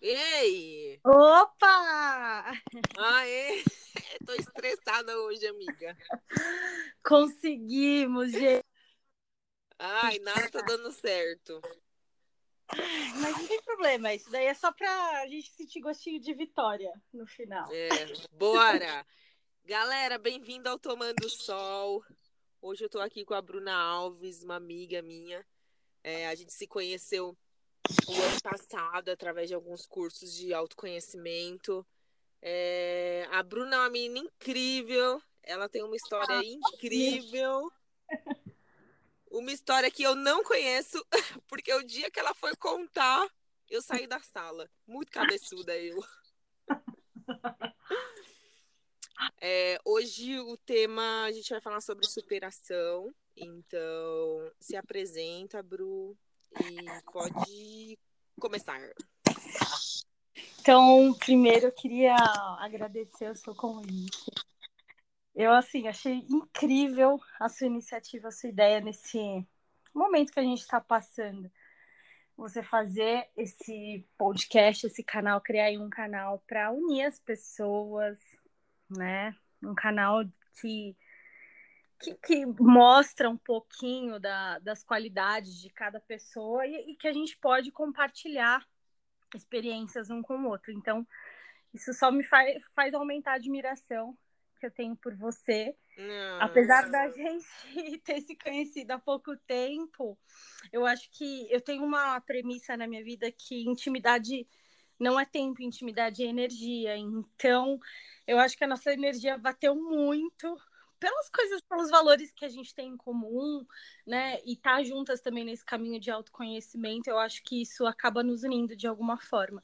Ei! Opa! Aê! Tô estressada hoje, amiga. Conseguimos, gente. Ai, nada tá dando certo. Mas não tem problema, isso daí é só pra gente sentir gostinho de vitória no final. É, bora! Galera, bem-vindo ao Tomando Sol. Hoje eu tô aqui com a Bruna Alves, uma amiga minha. É, a gente se conheceu o ano passado através de alguns cursos de autoconhecimento. É, a Bruna é uma menina incrível, ela tem uma história Ah, incrível. Uma história que eu não conheço, porque o dia que ela foi contar, eu saí da sala. Muito cabeçuda eu. É, hoje o tema a gente vai falar sobre superação. Então, se apresenta, Bru, e pode começar. Então, primeiro eu queria agradecer o seu convite. Eu, assim, achei incrível a sua iniciativa, a sua ideia nesse momento que a gente está passando. Você fazer esse podcast, esse canal, criar aí um canal para unir as pessoas, né? Um canal que, que, que mostra um pouquinho da, das qualidades de cada pessoa e, e que a gente pode compartilhar experiências um com o outro. Então, isso só me faz, faz aumentar a admiração que eu tenho por você. Não. Apesar da gente ter se conhecido há pouco tempo, eu acho que eu tenho uma premissa na minha vida que intimidade não é tempo, intimidade é energia. Então, eu acho que a nossa energia bateu muito pelas coisas, pelos valores que a gente tem em comum, né? E estar juntas também nesse caminho de autoconhecimento, eu acho que isso acaba nos unindo de alguma forma.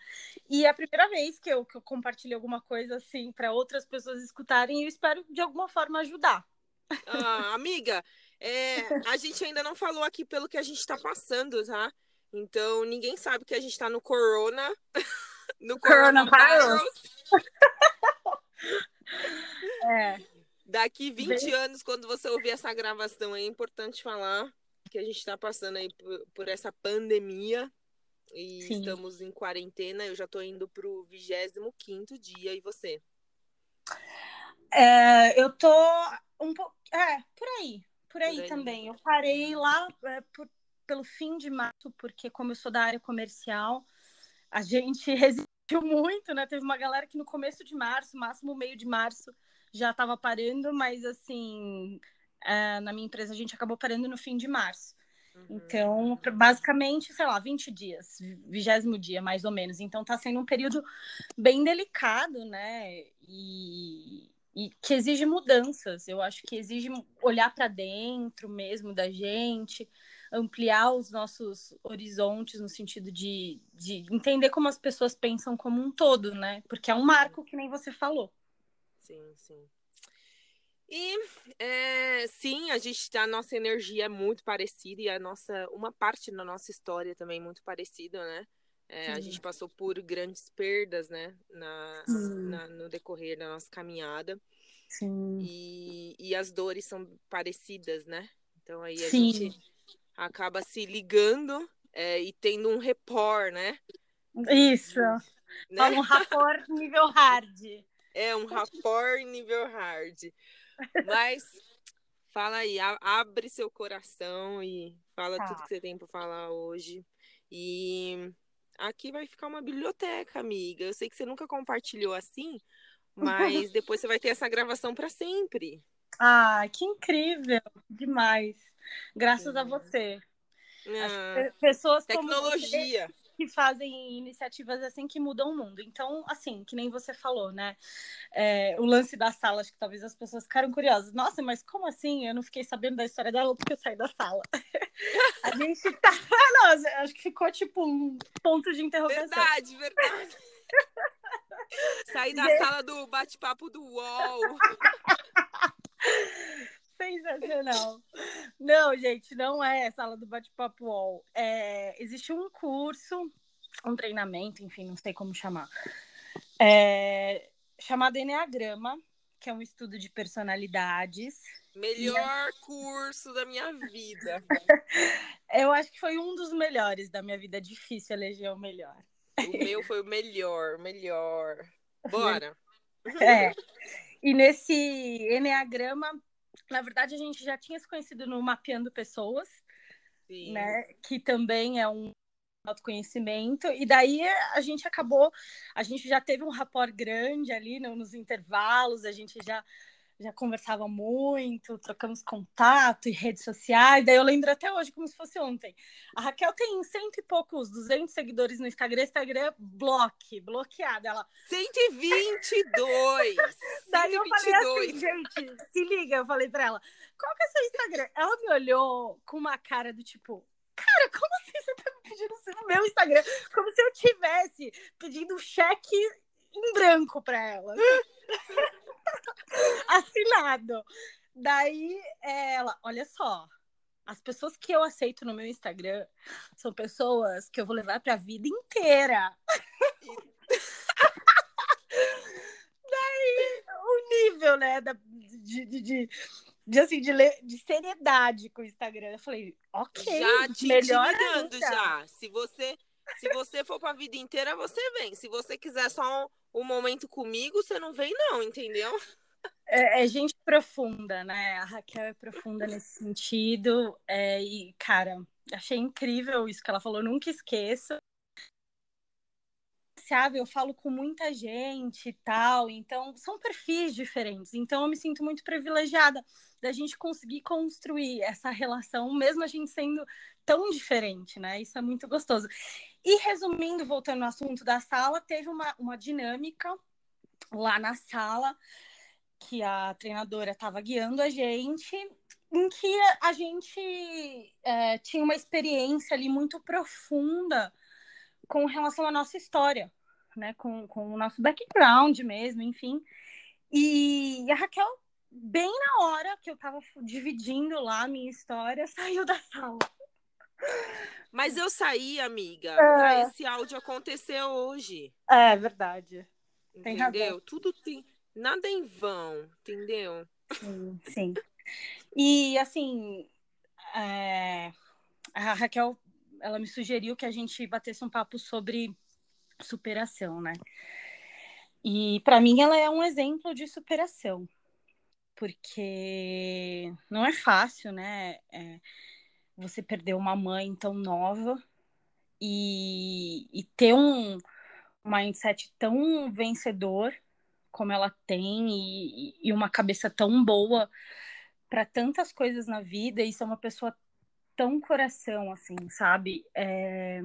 E é a primeira vez que eu, que eu compartilho alguma coisa assim para outras pessoas escutarem, e eu espero de alguma forma ajudar. Ah, amiga, é, a gente ainda não falou aqui pelo que a gente tá passando, tá? Então, ninguém sabe que a gente tá no corona. No Coronavirus. É. Daqui 20 Bem- anos, quando você ouvir essa gravação, é importante falar que a gente está passando aí por, por essa pandemia e Sim. estamos em quarentena. Eu já estou indo pro 25 dia e você? É, eu tô um pouco. É, por aí. Por aí Por aí. também. Eu parei lá é, por- pelo fim de março, porque, como eu sou da área comercial, a gente resistiu muito, né? Teve uma galera que no começo de março, máximo meio de março, já estava parando, mas assim, é, na minha empresa a gente acabou parando no fim de março. Uhum. Então, basicamente, sei lá, 20 dias, vigésimo dia, mais ou menos. Então, tá sendo um período bem delicado, né? E, e que exige mudanças. Eu acho que exige olhar para dentro mesmo da gente, ampliar os nossos horizontes no sentido de, de entender como as pessoas pensam como um todo, né? Porque é um marco que nem você falou. Sim, sim. E é, sim, a gente a nossa energia é muito parecida e a nossa uma parte da nossa história também é muito parecida, né? É, a gente passou por grandes perdas, né, na, na- no decorrer da nossa caminhada Sim. e, e as dores são parecidas, né? Então aí a Sim. gente acaba se ligando é, e tendo um repor, né? Isso. Né? Fala um rapport nível hard. É um rapport nível hard. Mas fala aí, abre seu coração e fala Tá. tudo que você tem para falar hoje. E aqui vai ficar uma biblioteca, amiga. Eu sei que você nunca compartilhou assim, mas depois você vai ter essa gravação para sempre. Ah, que incrível! Demais. Graças a Sim. você. Ah, pessoas como você tecnologia. Que fazem iniciativas assim que mudam o mundo. Então, assim, que nem você falou, né? É, o lance da sala, acho que talvez as pessoas ficaram curiosas. Nossa, mas como assim? Eu não fiquei sabendo da história dela porque eu saí da sala. A gente tá. Não, acho que ficou tipo um ponto de interrogação. Verdade, verdade. Sair da sala do bate-papo do UOL. Sensacional. Não, gente, não é sala do bate-papo UOL. É, existe um curso, um treinamento, enfim, não sei como chamar, é, chamado Enneagrama, que é um estudo de personalidades. Melhor curso da minha vida. Eu acho que foi um dos melhores da minha vida. É difícil eleger o melhor. O meu foi o melhor, melhor. Bora. É. E nesse Enneagrama, na verdade, a gente já tinha se conhecido no Mapeando Pessoas, Sim. né? Que também é um autoconhecimento. E daí a gente acabou, a gente já teve um rapport grande ali no, nos intervalos, a gente já já conversava muito, trocamos contato e redes sociais. Daí eu lembro até hoje como se fosse ontem. A Raquel tem cento e poucos, 200 seguidores no Instagram. Instagram bloque, bloqueada. Ela 122. Daí 122. eu falei assim, gente, se liga, eu falei para ela, qual que é seu Instagram? Ela me olhou com uma cara do tipo, cara, como assim você tá me pedindo isso no meu Instagram? Como se eu tivesse pedindo cheque em branco para ela. Assinado. Daí ela, olha só, as pessoas que eu aceito no meu Instagram são pessoas que eu vou levar para a vida inteira. Daí o nível, né, da, de, de, de, de, assim, de, de seriedade com o Instagram. Eu falei, ok, já te melhor já. Se você se você for para a vida inteira, você vem. Se você quiser só um, um momento comigo, você não vem não, entendeu? É, é, gente profunda, né? A Raquel é profunda nesse sentido. É, e, cara, achei incrível isso que ela falou. Nunca esqueça. Eu falo com muita gente e tal, então são perfis diferentes. Então eu me sinto muito privilegiada da gente conseguir construir essa relação, mesmo a gente sendo tão diferente, né? Isso é muito gostoso. E resumindo, voltando ao assunto da sala, teve uma, uma dinâmica lá na sala que a treinadora estava guiando a gente, em que a gente é, tinha uma experiência ali muito profunda com relação à nossa história, né? Com, com o nosso background mesmo, enfim. E a Raquel, bem na hora que eu estava dividindo lá a minha história, saiu da sala. Mas eu saí, amiga, é. esse áudio acontecer hoje. É verdade. Tem Entendeu? Razão. Tudo tem Nada em vão, entendeu? Sim, sim. E assim, é... a Raquel, ela me sugeriu que a gente batesse um papo sobre superação, né? E para mim ela é um exemplo de superação, porque não é fácil, né? É... Você perder uma mãe tão nova e, e ter um mindset tão vencedor como ela tem e, e uma cabeça tão boa para tantas coisas na vida e ser uma pessoa tão coração, assim, sabe? É...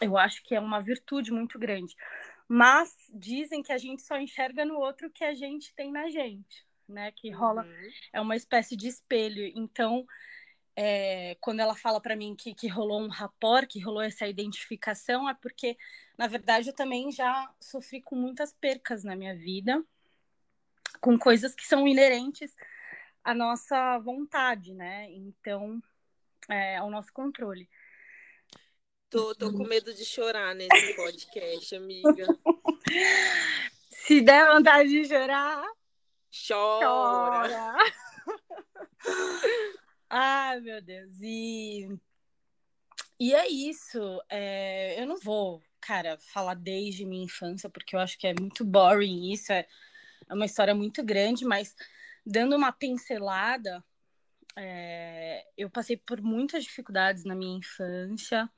Eu acho que é uma virtude muito grande. Mas dizem que a gente só enxerga no outro que a gente tem na gente, né? Que rola, uhum. é uma espécie de espelho. Então, é, quando ela fala para mim que, que rolou um rapport, que rolou essa identificação, é porque, na verdade, eu também já sofri com muitas percas na minha vida, com coisas que são inerentes à nossa vontade, né? Então, é, ao nosso controle. Tô, tô com medo de chorar nesse podcast, amiga. Se der vontade de chorar, chora. chora. Ai, meu Deus. E, e é isso. É... Eu não vou, cara, falar desde minha infância, porque eu acho que é muito boring isso. É, é uma história muito grande, mas dando uma pincelada, é... eu passei por muitas dificuldades na minha infância.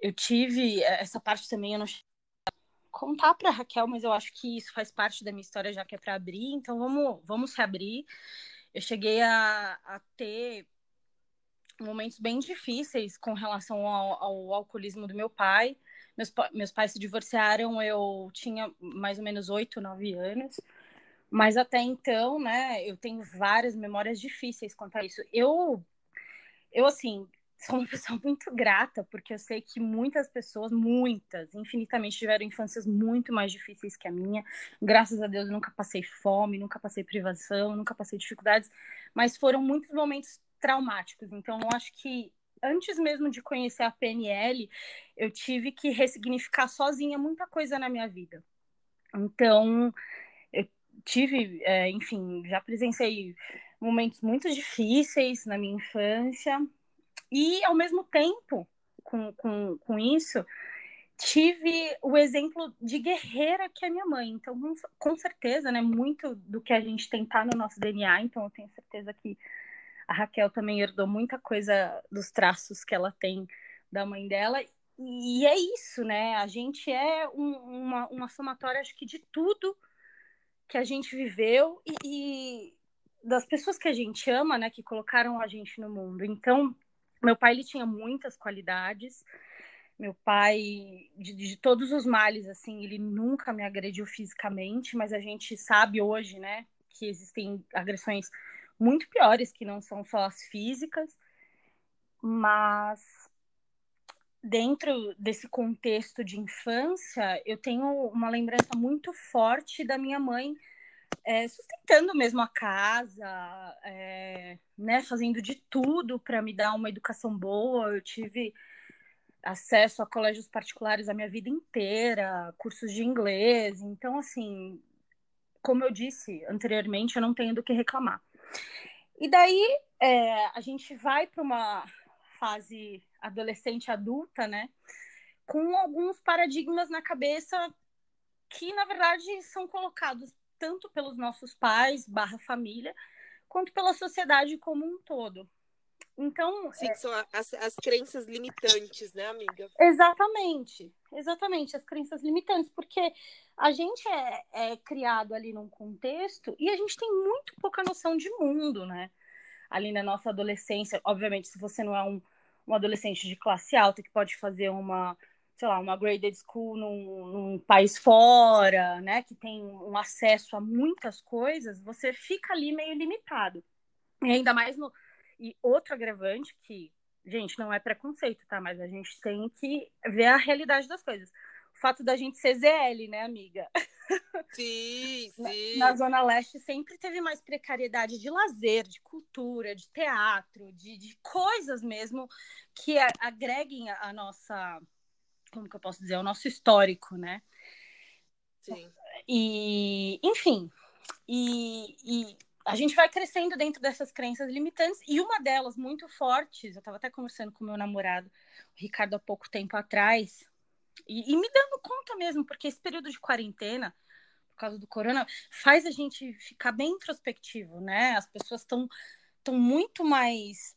Eu tive essa parte também, eu não contar para Raquel, mas eu acho que isso faz parte da minha história já que é para abrir, então vamos, vamos se abrir eu cheguei a, a ter momentos bem difíceis com relação ao, ao, alcoolismo do meu pai. Meus, meus pais se divorciaram, eu tinha mais ou menos oito, nove anos. Mas até então, né, eu tenho várias memórias difíceis quanto a isso. Eu, eu assim, sou uma pessoa muito grata, porque eu sei que muitas pessoas, muitas, infinitamente, tiveram infâncias muito mais difíceis que a minha. Graças a Deus, eu nunca passei fome, nunca passei privação, nunca passei dificuldades, mas foram muitos momentos traumáticos. Então, eu acho que antes mesmo de conhecer a PNL, eu tive que ressignificar sozinha muita coisa na minha vida. Então, tive, é, enfim, já presenciei momentos muito difíceis na minha infância, e, ao mesmo tempo, com, com, com isso, tive o exemplo de guerreira que é minha mãe. Então, com certeza, né, muito do que a gente tem tá no nosso DNA, então eu tenho certeza que a Raquel também herdou muita coisa dos traços que ela tem da mãe dela. E é isso, né? A gente é um, uma, uma somatória, acho que, de tudo que a gente viveu e, e, das pessoas que a gente ama, né? Que colocaram a gente no mundo. Então, meu pai, ele tinha muitas qualidades. Meu pai, de, de todos os males, assim, ele nunca me agrediu fisicamente, mas a gente sabe hoje, né? Que existem agressões muito piores, que não são só as físicas. Mas dentro desse contexto de infância, eu tenho uma lembrança muito forte da minha mãe é, sustentando mesmo a casa, é, né, fazendo de tudo para me dar uma educação boa. Eu tive acesso a colégios particulares a minha vida inteira, cursos de inglês. Então, assim, como eu disse anteriormente, eu não tenho do que reclamar. E daí é, a gente vai para uma fase adolescente adulta, né? Com alguns paradigmas na cabeça que, na verdade, são colocados tanto pelos nossos pais, barra família, quanto pela sociedade como um todo. Então. Sim, é... são as, as crenças limitantes, né, amiga? Exatamente, exatamente, as crenças limitantes, porque a gente é, é criado ali num contexto e a gente tem muito pouca noção de mundo, né? Ali na nossa adolescência, obviamente, se você não é um, um adolescente de classe alta que pode fazer uma, sei lá, uma graded school num, num, país fora, né, que tem um acesso a muitas coisas, você fica ali meio limitado. E ainda mais no. E outro agravante que, gente, não é preconceito, tá? Mas a gente tem que ver a realidade das coisas. O fato da gente ser ZL, né, amiga? Sim, sim. Na, na, Zona Leste sempre teve mais precariedade de lazer, de cultura, de teatro, de, de coisas mesmo que a, agreguem a, a, nossa. Como que eu posso dizer? O nosso histórico, né? Sim. E, enfim. E, e a gente vai crescendo dentro dessas crenças limitantes, e uma delas muito fortes, eu estava até conversando com meu namorado, o Ricardo, há pouco tempo atrás, e, e, me dando conta mesmo, porque esse período de quarentena, por causa do corona, faz a gente ficar bem introspectivo, né? As pessoas estão estão muito mais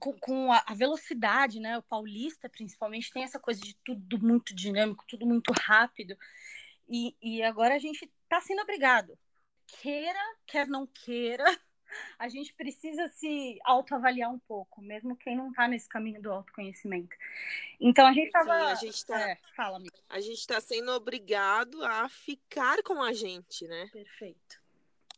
com, com a, a, velocidade, né? O paulista, principalmente, tem essa coisa de tudo muito dinâmico, tudo muito rápido. E, e agora a gente está sendo obrigado, queira, quer não queira, a gente precisa se autoavaliar um pouco, mesmo quem não está nesse caminho do autoconhecimento. Então a gente estava. A gente tá, é, fala, amiga. A gente está sendo obrigado a ficar com a gente, né? Perfeito.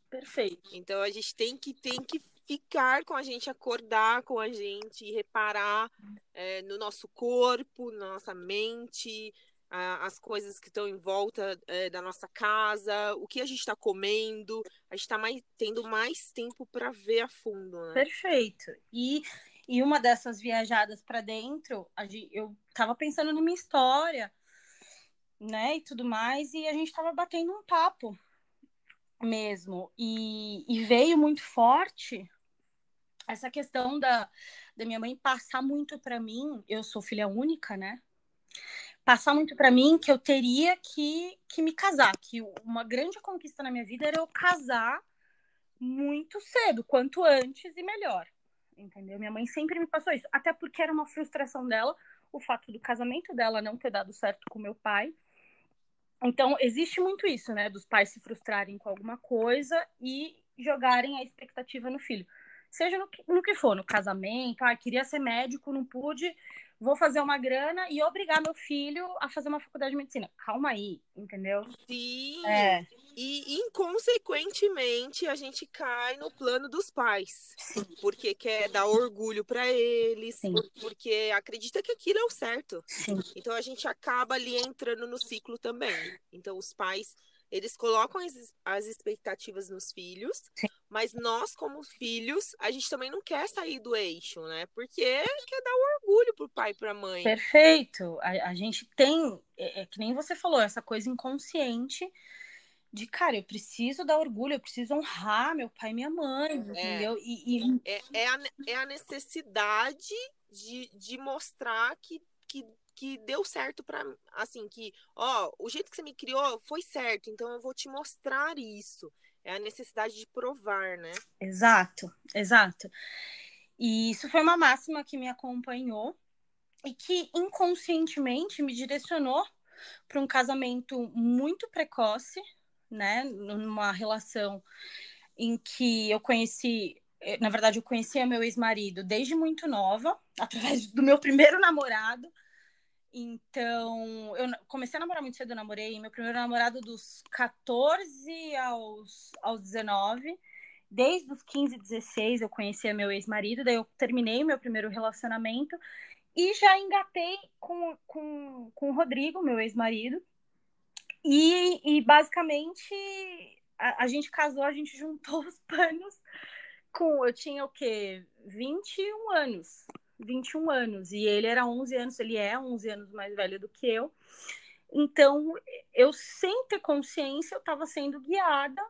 Perfeito. Então a gente tem que, tem que ficar com a gente, acordar com a gente, reparar é, no nosso corpo, na nossa mente, as coisas que estão em volta é, da nossa casa, o que a gente está comendo, a gente está mais, tendo mais tempo para ver a fundo. Né? Perfeito. E, e uma dessas viajadas para dentro, eu estava pensando na minha história, né, e tudo mais, e a gente estava batendo um papo mesmo. E, e veio muito forte essa questão da, da minha mãe passar muito para mim. Eu sou filha única, né? Passar muito para mim que eu teria que, que me casar, que uma grande conquista na minha vida era eu casar muito cedo, quanto antes e melhor. Entendeu? Minha mãe sempre me passou isso, até porque era uma frustração dela o fato do casamento dela não ter dado certo com meu pai. Então, existe muito isso, né? Dos pais se frustrarem com alguma coisa e jogarem a expectativa no filho. Seja no que, no que for, no casamento, ah, queria ser médico, não pude, vou fazer uma grana e obrigar meu filho a fazer uma faculdade de medicina. Calma aí, entendeu? Sim. É. E, inconsequentemente, a gente cai no plano dos pais. Sim. Porque quer dar orgulho para eles, Sim. porque acredita que aquilo é o certo. Sim. Então, a gente acaba ali entrando no ciclo também. Então, os pais eles colocam as, as expectativas nos filhos, Sim. mas nós, como filhos, a gente também não quer sair do eixo, né? Porque quer dar orgulho pro pai e pra mãe. Perfeito. A, a gente tem, é, é, que nem você falou, essa coisa inconsciente de, cara, eu preciso dar orgulho, eu preciso honrar meu pai e minha mãe, é. entendeu? E, e... É, é, a, é a necessidade de, de mostrar que, que que deu certo para assim que, ó, o jeito que você me criou foi certo, então eu vou te mostrar isso. É a necessidade de provar, né? Exato, exato. E isso foi uma máxima que me acompanhou e que inconscientemente me direcionou para um casamento muito precoce, né, numa relação em que eu conheci, eh, na verdade, eu conhecia meu ex-marido desde muito nova, através do meu primeiro namorado. Então, eu comecei a namorar muito cedo, eu namorei meu primeiro namorado dos 14 aos, aos 19. Desde os 15, 16 eu conhecia meu ex-marido, daí eu terminei meu primeiro relacionamento e já engatei com, com, com o Rodrigo, meu ex-marido. E, e basicamente a, a, gente casou, a gente juntou os panos com. Eu tinha o quê? 21 anos. 21 anos. E ele era 11 anos, ele é 11 anos mais velho do que eu. Então, eu, sem ter consciência, eu estava sendo guiada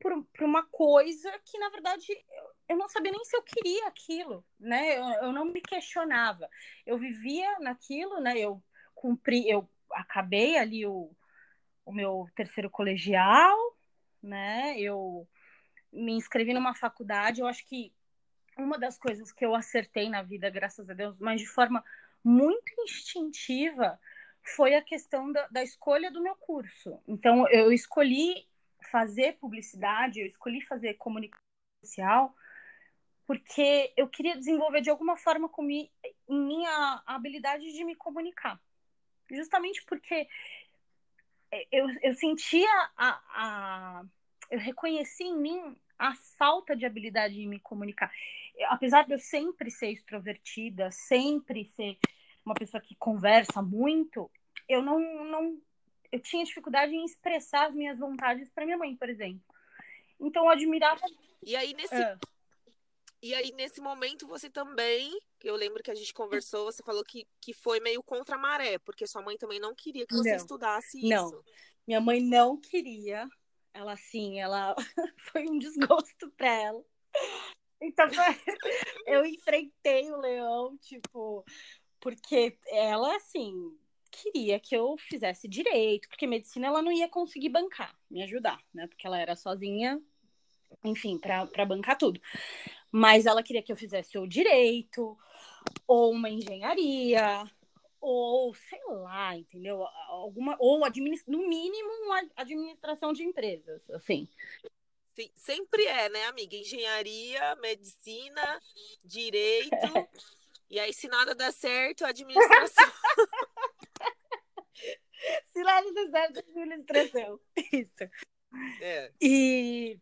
por, por, uma coisa que, na verdade, eu, eu, não sabia nem se eu queria aquilo, né? Eu, eu não me questionava. Eu vivia naquilo, né? Eu cumpri, eu acabei ali o, o meu terceiro colegial, né? Eu me inscrevi numa faculdade, eu acho que uma das coisas que eu acertei na vida, graças a Deus, mas de forma muito instintiva, foi a questão da, da escolha do meu curso. Então, eu escolhi fazer publicidade, eu escolhi fazer comunicação social, porque eu queria desenvolver de alguma forma em minha habilidade de me comunicar. Justamente porque eu, eu sentia a, a. Eu reconheci em mim a falta de habilidade de me comunicar. Apesar de eu sempre ser extrovertida, sempre ser uma pessoa que conversa muito, eu não, não eu tinha dificuldade em expressar as minhas vontades para minha mãe, por exemplo. Então eu admirava. E aí nesse é. E aí nesse momento você também, eu lembro que a gente conversou, você falou que, que foi meio contra a maré, porque sua mãe também não queria que você não. estudasse isso. Não. Minha mãe não queria. Ela assim, ela foi um desgosto para ela. Então eu enfrentei o leão, tipo, porque ela assim, queria que eu fizesse direito, porque medicina ela não ia conseguir bancar, me ajudar, né? Porque ela era sozinha, enfim, para bancar tudo. Mas ela queria que eu fizesse ou direito, ou uma engenharia, ou sei lá, entendeu? Alguma ou no mínimo uma administração de empresas, assim. Sempre é, né, amiga? Engenharia, medicina, direito. E aí, se nada der certo, administração. se nada der certo, administração. Isso. É. E,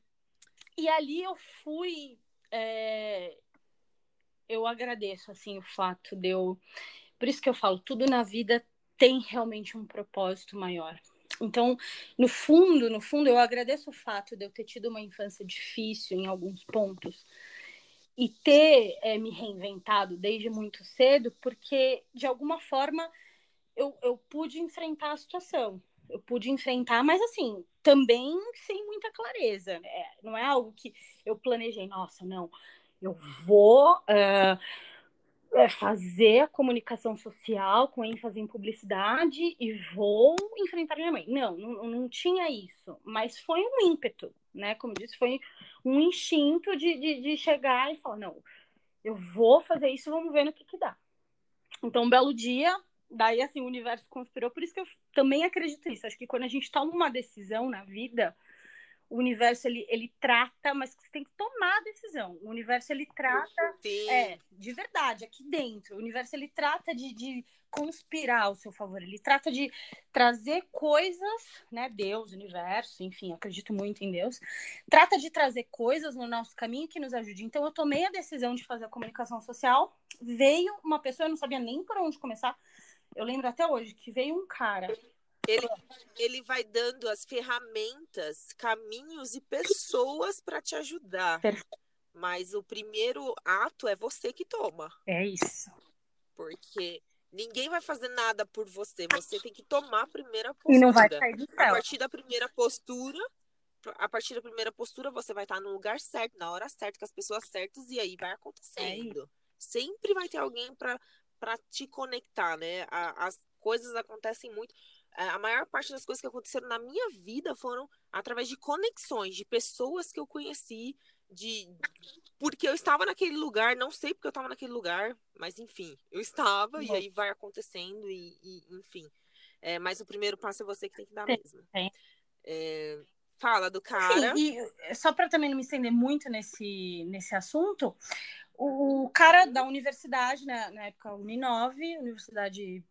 e ali eu fui. É, eu agradeço, assim, o fato de eu. Por isso que eu falo, tudo na vida tem realmente um propósito maior. Então, no fundo, no fundo, eu agradeço o fato de eu ter tido uma infância difícil em alguns pontos e ter é, me reinventado desde muito cedo, porque de alguma forma eu, eu pude enfrentar a situação. Eu pude enfrentar, mas assim, também sem muita clareza. Né? Não é algo que eu planejei, nossa, não, eu vou. Uh, é fazer a comunicação social com ênfase em publicidade e vou enfrentar minha mãe. Não, não, não tinha isso, mas foi um ímpeto, né? Como disse, foi um instinto de, de, de, chegar e falar: não, eu vou fazer isso, vamos ver no que, que dá. Então, um belo dia, daí assim, o universo conspirou, por isso que eu também acredito nisso. Acho que quando a gente toma uma decisão na vida, o universo ele, ele trata, mas você tem que tomar a decisão. O universo ele trata é de verdade aqui dentro. O universo ele trata de, de conspirar ao seu favor. Ele trata de trazer coisas, né? Deus, universo, enfim, acredito muito em Deus. Trata de trazer coisas no nosso caminho que nos ajude. Então eu tomei a decisão de fazer a comunicação social. Veio uma pessoa, eu não sabia nem por onde começar. Eu lembro até hoje que veio um cara ele, ele vai dando as ferramentas, caminhos e pessoas para te ajudar. Mas o primeiro ato é você que toma. É isso. Porque ninguém vai fazer nada por você. Você tem que tomar a primeira postura. E não vai sair do céu. A partir da primeira postura, a partir da primeira postura, você vai estar no lugar certo, na hora certa, com as pessoas certas, e aí vai acontecendo. É Sempre vai ter alguém para te conectar, né? As coisas acontecem muito. É, a maior parte das coisas que aconteceram na minha vida foram através de conexões, de pessoas que eu conheci, de porque eu estava naquele lugar, não sei porque eu estava naquele lugar, mas enfim, eu estava e aí vai acontecendo e, e enfim. É, mas o primeiro passo é você que tem que dar mesmo. É, fala do cara. Sim, e só para também não me estender muito nesse, nesse assunto, o cara da universidade, né, na época Uninove, Universidade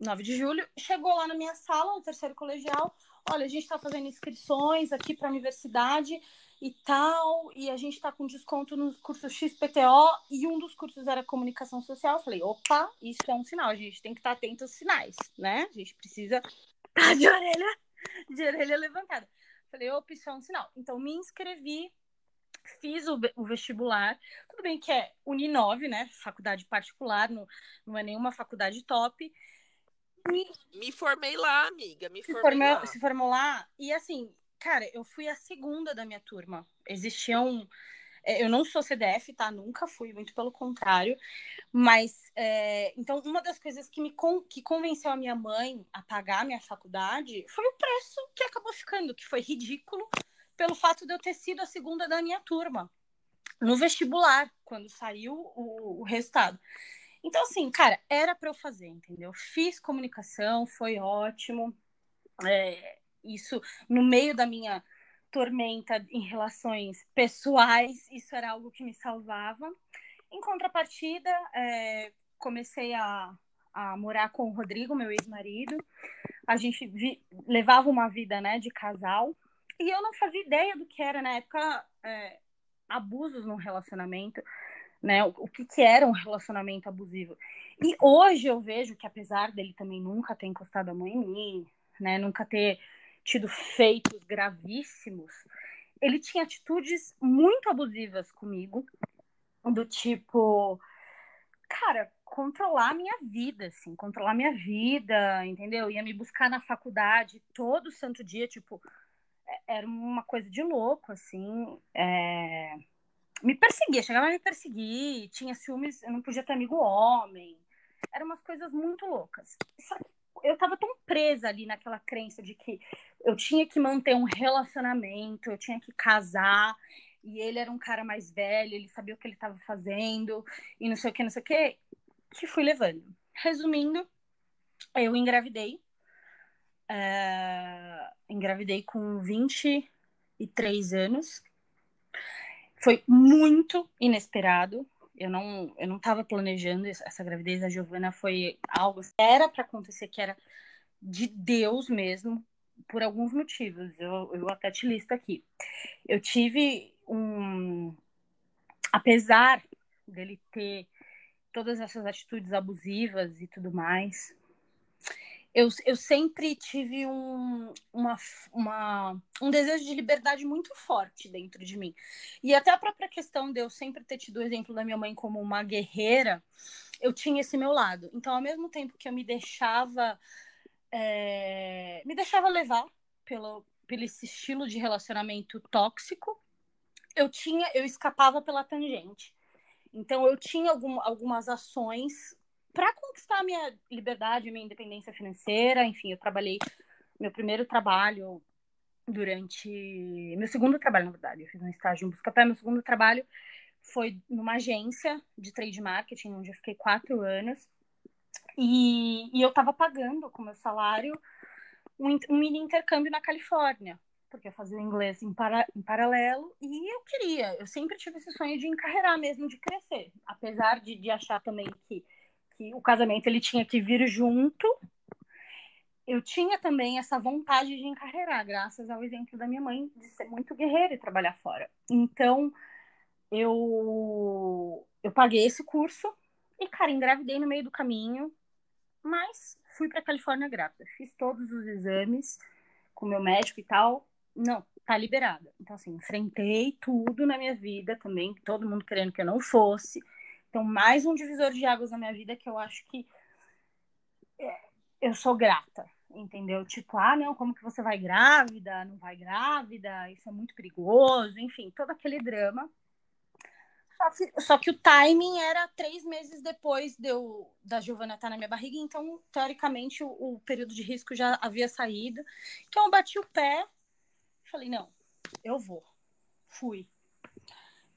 9 de Julho, chegou lá na minha sala, no terceiro colegial. Olha, a gente está fazendo inscrições aqui para a universidade e tal, e a gente está com desconto nos cursos XPTO, e um dos cursos era comunicação social. Eu falei, opa, isso é um sinal, a gente tem que estar tá atento aos sinais, né? A gente precisa estar de orelha, de orelha levantada. falei, opa, isso é um sinal. Então, me inscrevi, fiz o, o vestibular. Tudo bem que é Uninove, né? Faculdade particular, não, não é nenhuma faculdade top. Me formei lá, amiga. Me formei formou, lá. Se formou lá. E assim, Cara, eu fui a segunda da minha turma. Existiam. É, eu não sou CDF, tá? Nunca fui, muito pelo contrário. Mas, é... então, uma das coisas que me con... que convenceu a minha mãe a pagar a minha faculdade foi o preço que acabou ficando, que foi ridículo, pelo fato de eu ter sido a segunda da minha turma no vestibular, quando saiu o, o resultado. Então, assim, cara, era para eu fazer, entendeu? Fiz comunicação, foi ótimo. É, isso no meio da minha tormenta em relações pessoais, isso era algo que me salvava. Em contrapartida, é, comecei a, a morar com o Rodrigo, meu ex-marido. A gente vi, levava uma vida né, de casal. E eu não fazia ideia do que era, na época, é, abusos no relacionamento, né? O, o que, que era um relacionamento abusivo. E hoje eu vejo que, apesar dele também nunca ter encostado a mão em mim, né? Nunca ter tido feitos gravíssimos, ele tinha atitudes muito abusivas comigo, do tipo, cara, controlar a minha vida, assim, controlar minha vida, entendeu? Ia me buscar na faculdade todo santo dia, tipo, é, era uma coisa de louco, assim, é... me perseguia, chegava a me perseguir, tinha ciúmes, eu não podia ter amigo homem, eram umas coisas muito loucas. Só que eu tava tão presa ali naquela crença de que eu tinha que manter um relacionamento, eu tinha que casar, e ele era um cara mais velho, ele sabia o que ele estava fazendo, e não sei o que, não sei o que, que fui levando. Resumindo, eu engravidei. Uh, engravidei com 23 anos. Foi muito inesperado. Eu não, eu não estava planejando essa gravidez. A Giovana foi algo era para acontecer, que era de Deus mesmo, por alguns motivos. Eu, eu até te listo aqui. Eu tive um. Apesar dele ter todas essas atitudes abusivas e tudo mais, eu, eu sempre tive um, uma, uma, um desejo de liberdade muito forte dentro de mim. E até a própria questão de eu sempre ter tido o exemplo da minha mãe como uma guerreira, eu tinha esse meu lado. Então, ao mesmo tempo que eu me deixava. É, me deixava levar pelo, pelo esse estilo de relacionamento tóxico, eu tinha, eu escapava pela tangente. Então eu tinha algum, algumas ações para conquistar minha liberdade, minha independência financeira. Enfim, eu trabalhei meu primeiro trabalho durante meu segundo trabalho, na verdade, eu fiz um estágio em Buscapé. Meu segundo trabalho foi numa agência de trade marketing, onde eu fiquei quatro anos. E, e eu estava pagando com meu salário um, um, mini intercâmbio na Califórnia, porque eu fazia inglês em, para, em paralelo e eu queria, eu sempre tive esse sonho de encarreirar mesmo, de crescer, apesar de, de achar também que que o casamento ele tinha que vir junto. Eu tinha também essa vontade de encarreirar, graças ao exemplo da minha mãe de ser muito guerreira e trabalhar fora. Então, eu eu paguei esse curso e, cara, engravidei no meio do caminho, mas fui para Califórnia grávida. Fiz todos os exames com meu médico e tal. Não, tá liberada. Então, assim, enfrentei tudo na minha vida também, todo mundo querendo que eu não fosse. Então, mais um divisor de águas na minha vida que eu acho que é, eu sou grata, entendeu? Tipo, ah, não, como que você vai grávida? Não vai grávida? Isso é muito perigoso, enfim, todo aquele drama. Só que, só que, o timing era três meses depois de eu, da Giovana estar na minha barriga, então, teoricamente, o, o, período de risco já havia saído. Então, eu bati o pé falei: não, eu vou. Fui.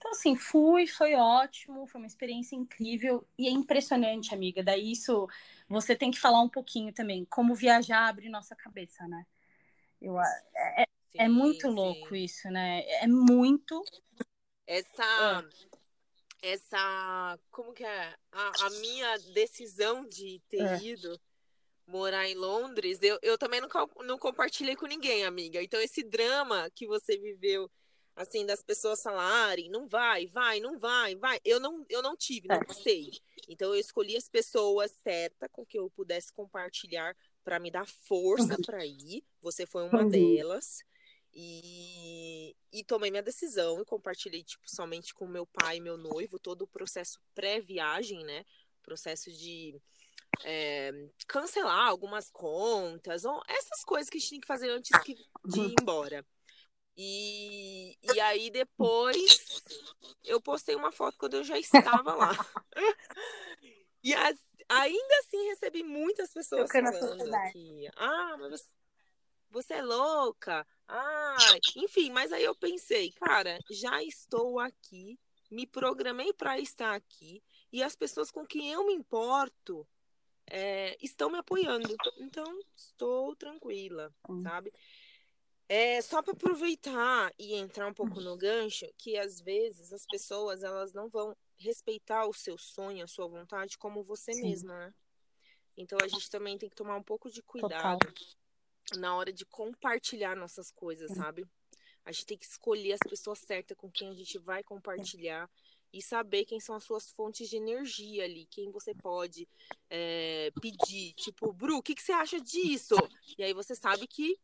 Então, assim, fui, foi ótimo, foi uma experiência incrível e é impressionante, amiga. Daí, isso você tem que falar um pouquinho também, como viajar abre nossa cabeça, né? Eu, é, é, sim, é muito sim. louco isso, né? É muito. Essa. É essa. Como que é? A, a minha decisão de ter é. ido morar em Londres, eu, eu também não, não compartilhei com ninguém, amiga. Então, esse drama que você viveu, assim, das pessoas falarem, não vai, vai, não vai, vai, eu não, eu não tive, não sei. Então, eu escolhi as pessoas certas com que eu pudesse compartilhar para me dar força uhum. para ir. Você foi uma uhum. delas. E, e tomei minha decisão e compartilhei, tipo, somente com meu pai e meu noivo, todo o processo pré-viagem, né? Processo de é, cancelar algumas contas, ou essas coisas que a gente tem que fazer antes de ir uhum. embora. E, e aí depois eu postei uma foto quando eu já estava lá. e as, ainda assim recebi muitas pessoas falando que, ah, mas você, você é louca, ah, enfim, mas aí eu pensei, cara, já estou aqui, me programei para estar aqui e as pessoas com quem eu me importo é, estão me apoiando. Então, estou tranquila, hum. sabe? É, só para aproveitar e entrar um pouco no gancho, que às vezes as pessoas elas não vão respeitar o seu sonho, a sua vontade, como você Sim. mesma, né? Então a gente também tem que tomar um pouco de cuidado. Total na hora de compartilhar nossas coisas, sabe? A gente tem que escolher as pessoas certas com quem a gente vai compartilhar e saber quem são as suas fontes de energia ali, quem você pode é, pedir. Tipo, Bru, o que, que você acha disso? E aí você sabe que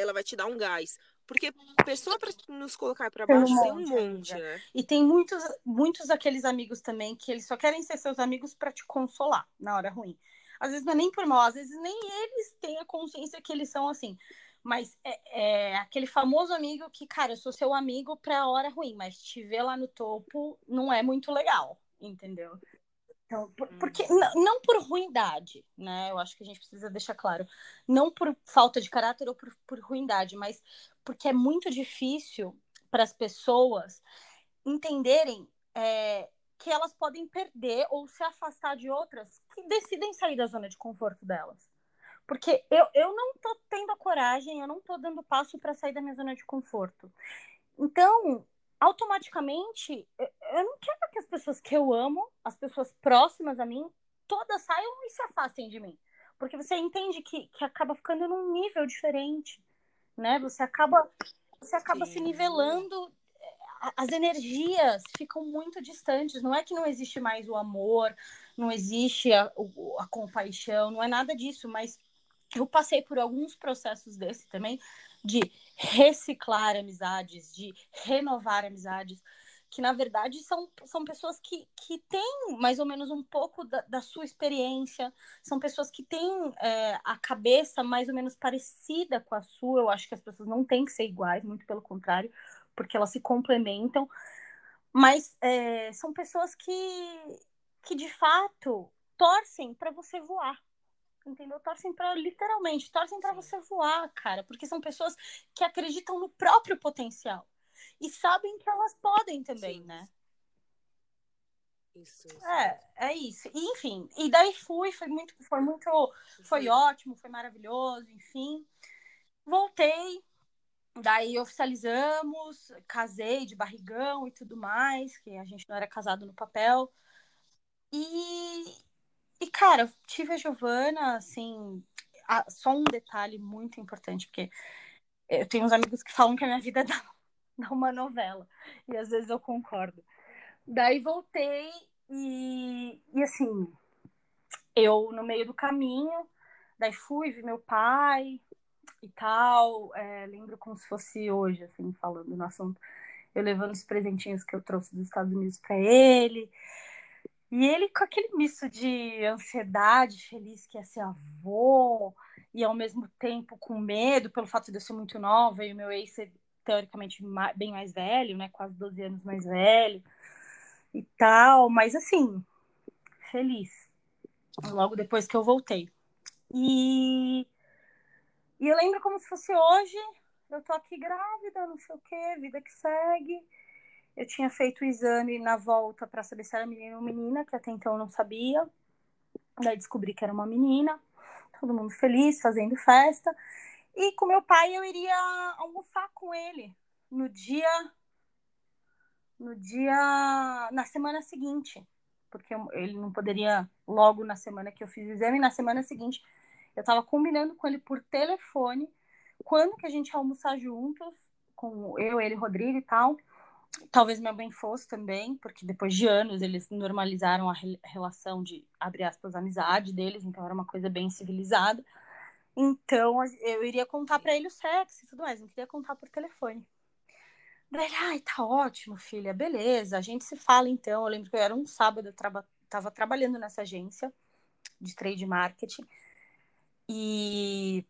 ela vai te dar um gás. Porque pessoa para nos colocar para baixo tem um monte, tem um monte né? E tem muitos, muitos daqueles amigos também que eles só querem ser seus amigos para te consolar na hora ruim. Às vezes não é nem por mal, às vezes nem eles têm a consciência que eles são assim. Mas é, é aquele famoso amigo que, cara, eu sou seu amigo pra hora ruim, mas te ver lá no topo não é muito legal, entendeu? Então, por, porque uhum. não, não por ruindade, né? Eu acho que a gente precisa deixar claro. Não por falta de caráter ou por, por ruindade, mas porque é muito difícil para as pessoas entenderem é, que elas podem perder ou se afastar de outras que decidem sair da zona de conforto delas. Porque eu, eu não tô tendo a coragem, eu não tô dando passo para sair da minha zona de conforto. Então, automaticamente, eu não quero que as pessoas que eu amo, as pessoas próximas a mim, todas saiam e se afastem de mim. Porque você entende que, que acaba ficando num nível diferente, né? Você acaba, você acaba se nivelando as energias ficam muito distantes. Não é que não existe mais o amor, não existe a, a compaixão, não é nada disso, mas eu passei por alguns processos desse também, de reciclar amizades, de renovar amizades, que na verdade são, são pessoas que, que têm mais ou menos um pouco da, da sua experiência, são pessoas que têm é, a cabeça mais ou menos parecida com a sua. Eu acho que as pessoas não têm que ser iguais, muito pelo contrário porque elas se complementam, mas é, são pessoas que, que de fato torcem para você voar. Entendeu? Torcem para literalmente, torcem para você voar, cara, porque são pessoas que acreditam no próprio potencial e sabem que elas podem também, Sim. né? Isso, isso, É, é isso. E, enfim, e daí fui, foi muito, foi muito, foi ótimo, foi maravilhoso, enfim. Voltei, Daí oficializamos, casei de barrigão e tudo mais, que a gente não era casado no papel. E, e cara, tive a Giovana, assim, só um detalhe muito importante, porque eu tenho uns amigos que falam que a minha vida dá, dá uma novela, e às vezes eu concordo. Daí voltei e, e assim, eu no meio do caminho, daí fui, vi meu pai, e tal. É, lembro como se fosse hoje, assim, falando no assunto. Eu levando os presentinhos que eu trouxe dos Estados Unidos para ele. E ele com aquele misto de ansiedade, feliz que ia ser avô, e ao mesmo tempo com medo pelo fato de eu ser muito nova e o meu ex ser teoricamente bem mais velho, né? Quase 12 anos mais velho. e tal, mas assim, feliz. Logo depois que eu voltei. E, e eu lembro como se fosse hoje, eu tô aqui grávida, não sei o quê, vida que segue. Eu tinha feito o exame na volta para saber se era menina ou menina, que até então eu não sabia. Daí descobri que era uma menina. Todo mundo feliz, fazendo festa. E com meu pai eu iria almoçar com ele no dia no dia na semana seguinte, porque ele não poderia logo na semana que eu fiz o exame, na semana seguinte eu estava combinando com ele por telefone quando que a gente ia almoçar juntos, com eu, ele, Rodrigo e tal. Talvez minha mãe fosse também, porque depois de anos eles normalizaram a relação de, abre aspas, amizade deles, então era uma coisa bem civilizada. Então eu iria contar para ele o sexo e tudo mais, não queria contar por telefone. Ele, ai, tá ótimo, filha, beleza, a gente se fala então. Eu lembro que eu era um sábado, eu traba, tava trabalhando nessa agência de trade marketing. E,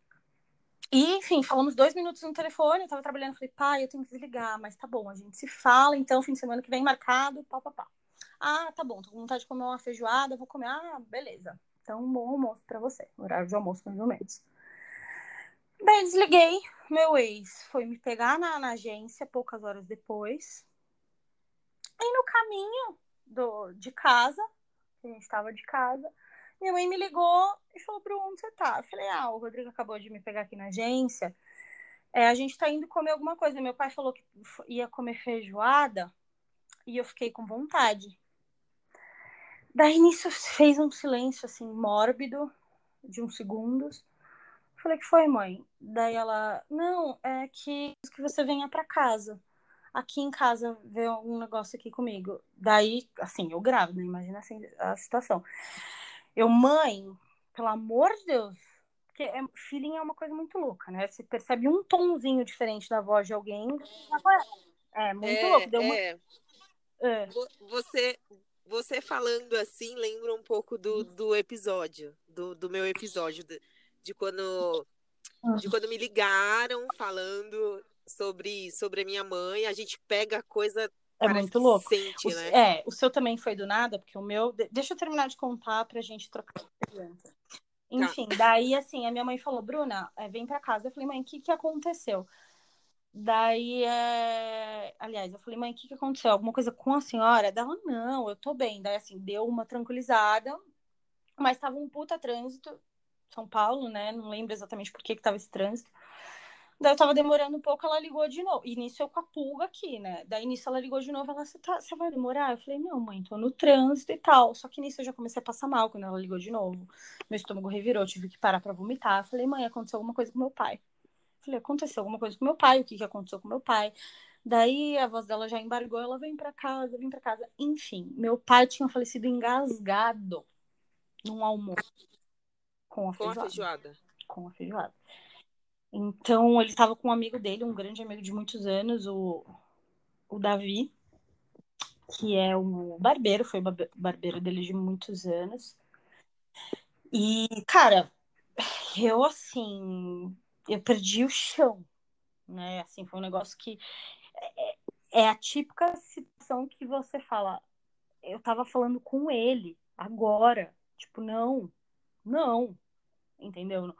e, enfim, falamos dois minutos no telefone, eu tava trabalhando, falei, pai, eu tenho que desligar, mas tá bom, a gente se fala, então, fim de semana que vem marcado, pá, pá, pá. Ah, tá bom, tô com vontade de comer uma feijoada, vou comer, ah, beleza. Então, bom almoço para você, horário de almoço, mais ou menos. Daí desliguei, meu ex foi me pegar na, na agência poucas horas depois. E no caminho do, de casa, a gente estava de casa, minha mãe me ligou e falou, Bruno, onde você tá? Eu falei, ah, o Rodrigo acabou de me pegar aqui na agência. É, a gente tá indo comer alguma coisa. Meu pai falou que ia comer feijoada e eu fiquei com vontade. Daí nisso fez um silêncio assim mórbido de uns segundos. Falei que foi, mãe. Daí ela, não, é que que você venha para casa. Aqui em casa vê um negócio aqui comigo. Daí, assim, eu grávida, imagina assim a situação. Eu, mãe, pelo amor de Deus, porque é, feeling é uma coisa muito louca, né? Você percebe um tomzinho diferente da voz de alguém. É muito é, louco. Deu é. Uma... É. Você, você falando assim lembra um pouco do, do episódio, do, do meu episódio. De de quando de quando me ligaram falando sobre sobre a minha mãe, a gente pega a coisa é muito louco. Sente, o, né? É, o seu também foi do nada, porque o meu. Deixa eu terminar de contar pra gente trocar. Tá. Enfim, tá. daí assim, a minha mãe falou, Bruna, é, vem pra casa. Eu falei, mãe, o que, que aconteceu? Daí, é... aliás, eu falei, mãe, o que, que aconteceu? Alguma coisa com a senhora? Dela, não, eu tô bem. Daí, assim, deu uma tranquilizada, mas tava um puta trânsito. São Paulo, né? Não lembro exatamente por que, que tava esse trânsito. Daí eu tava demorando um pouco, ela ligou de novo. E nisso eu com a pulga aqui, né? Daí nisso ela ligou de novo, ela, você, tá, você vai demorar? Eu falei, não, mãe, tô no trânsito e tal. Só que nisso eu já comecei a passar mal quando ela ligou de novo. Meu estômago revirou, tive que parar pra vomitar. Eu falei, mãe, aconteceu alguma coisa com meu pai. Eu falei, aconteceu alguma coisa com meu pai, o que que aconteceu com meu pai? Daí a voz dela já embargou, ela vem para casa, vem para casa. Enfim, meu pai tinha falecido engasgado num almoço com a feijoada. Com a feijoada. Com a feijoada. Então, ele estava com um amigo dele, um grande amigo de muitos anos, o, o Davi, que é o barbeiro, foi barbeiro dele de muitos anos. E, cara, eu, assim, eu perdi o chão, né? Assim, foi um negócio que é, é a típica situação que você fala, eu tava falando com ele agora, tipo, não, não, entendeu?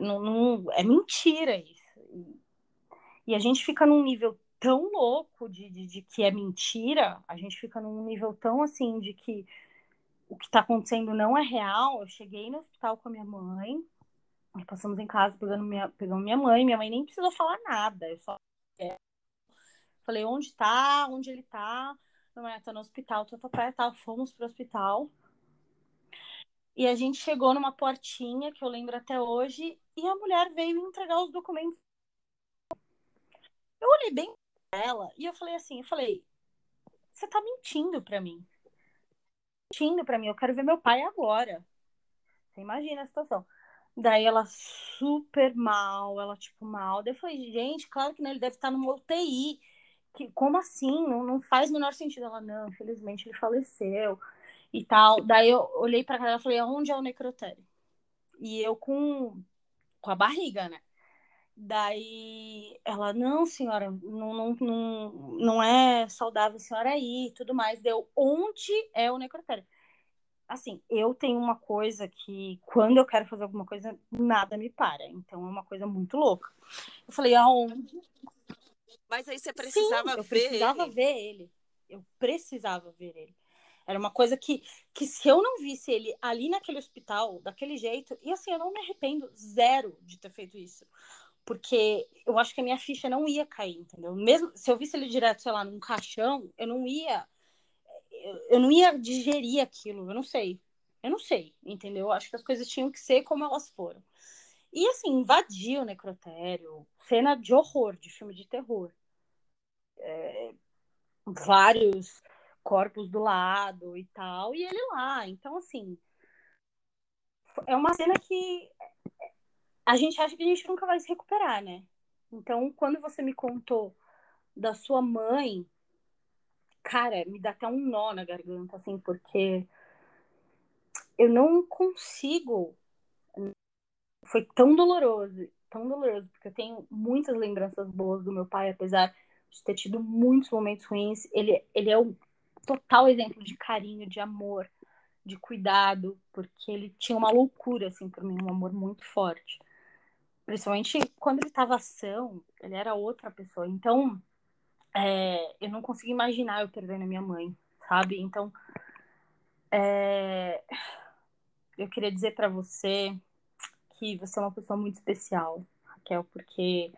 Não, não, é mentira isso. E a gente fica num nível tão louco de, de, de, que é mentira, a gente fica num nível tão assim de que o que está acontecendo não é real. Eu cheguei no hospital com a minha mãe, passamos em casa pegando minha, pegando minha mãe, minha mãe nem precisou falar nada, eu só falei onde tá, onde ele tá, minha mãe tá no hospital, tá, tá, tá, fomos pro hospital. E a gente chegou numa portinha, que eu lembro até hoje, e a mulher veio entregar os documentos. Eu olhei bem pra ela e eu falei assim, eu falei, você tá mentindo pra mim. Mentindo pra mim, eu quero ver meu pai agora. Você imagina a situação. Daí ela super mal, ela tipo mal. Daí eu falei, gente, claro que não, ele deve estar numa UTI. Que, como assim? Não, não faz o menor sentido. Ela, não, infelizmente ele faleceu e tal. Daí eu olhei para ela e falei, onde é o necrotério? E eu com, com a barriga, né? Daí ela, não, senhora, não, não, não, não é saudável a senhora ir tudo mais. Deu, onde é o necrotério? Assim, eu tenho uma coisa que, quando eu quero fazer alguma coisa, nada me para. Então é uma coisa muito louca. Eu falei, aonde? Mas aí você precisava Sim, eu ver precisava ele. ver ele. Eu precisava ver ele. Era uma coisa que, que se eu não visse ele ali naquele hospital, daquele jeito, e assim, eu não me arrependo zero de ter feito isso. Porque eu acho que a minha ficha não ia cair, entendeu? Mesmo se eu visse ele direto, sei lá, num caixão, eu não ia. Eu, não ia digerir aquilo, eu não sei. Eu não sei, entendeu? Eu acho que as coisas tinham que ser como elas foram. E assim, invadir o necrotério, cena de horror, de filme de terror. É, vários corpos do lado e tal, e ele lá. Então, assim, é uma cena que a gente acha que a gente nunca vai se recuperar, né? Então, quando você me contou da sua mãe, cara, me dá até um nó na garganta, assim, porque eu não consigo. Foi tão doloroso, tão doloroso, porque eu tenho muitas lembranças boas do meu pai, apesar de ter tido muitos momentos ruins. Ele, ele é o total exemplo de carinho, de amor, de cuidado, porque ele tinha uma loucura, assim, por mim, um amor muito forte. Principalmente quando ele estava ação, ele era outra pessoa. Então, é, eu não consigo imaginar eu perdendo a minha mãe, sabe? Então, é, eu queria dizer para você que você é uma pessoa muito especial, Raquel, porque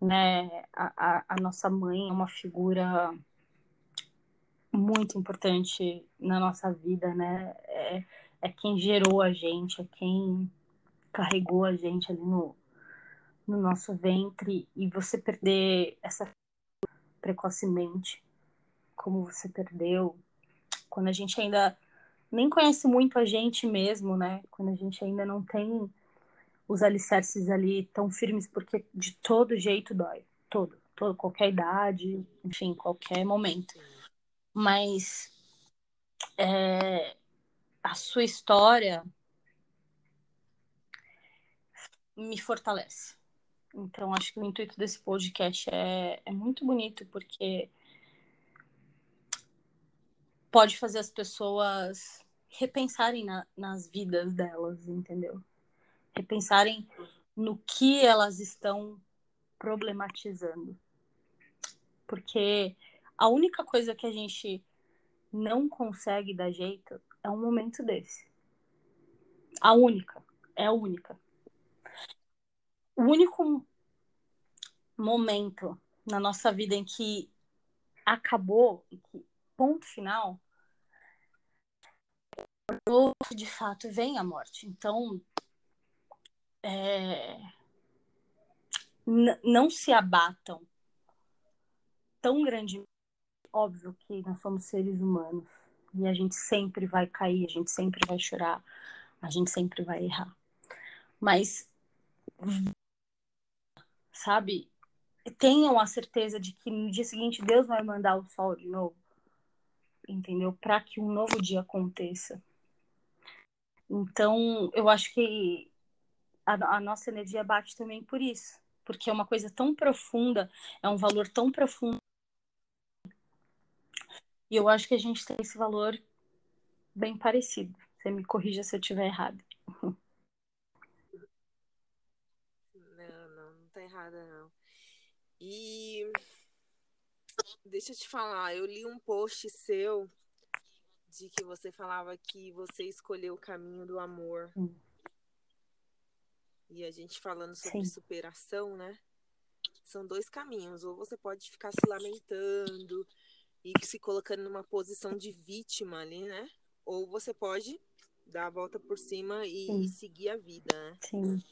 né, a, a, a nossa mãe é uma figura muito importante na nossa vida, né? É, é quem gerou a gente, é quem carregou a gente ali no, no nosso ventre e você perder essa precocemente, como você perdeu, quando a gente ainda nem conhece muito a gente mesmo, né? Quando a gente ainda não tem os alicerces ali tão firmes, porque de todo jeito dói, todo, todo qualquer idade, enfim, qualquer momento. Mas é, a sua história me fortalece. Então, acho que o intuito desse podcast é, é muito bonito, porque pode fazer as pessoas repensarem na, nas vidas delas, entendeu? Repensarem no que elas estão problematizando. Porque a única coisa que a gente não consegue dar jeito é um momento desse. A única. É a única. O único momento na nossa vida em que acabou, ponto final, de fato vem a morte. Então, é... não se abatam tão grande. Óbvio que nós somos seres humanos e a gente sempre vai cair, a gente sempre vai chorar, a gente sempre vai errar. Mas, sabe, tenham a certeza de que no dia seguinte Deus vai mandar o sol de novo, entendeu? Para que um novo dia aconteça. Então, eu acho que a, a, nossa energia bate também por isso, porque é uma coisa tão profunda, é um valor tão profundo. E eu acho que a gente tem esse valor bem parecido. Você me corrija se eu estiver errada. Não, não, não tá errada, não. E deixa eu te falar, eu li um post seu de que você falava que você escolheu o caminho do amor. Hum. E a gente falando sobre Sim. superação, né? São dois caminhos. Ou você pode ficar se lamentando e se colocando numa posição de vítima ali, né? Ou você pode dar a volta por cima e, e seguir a vida, né? Sim.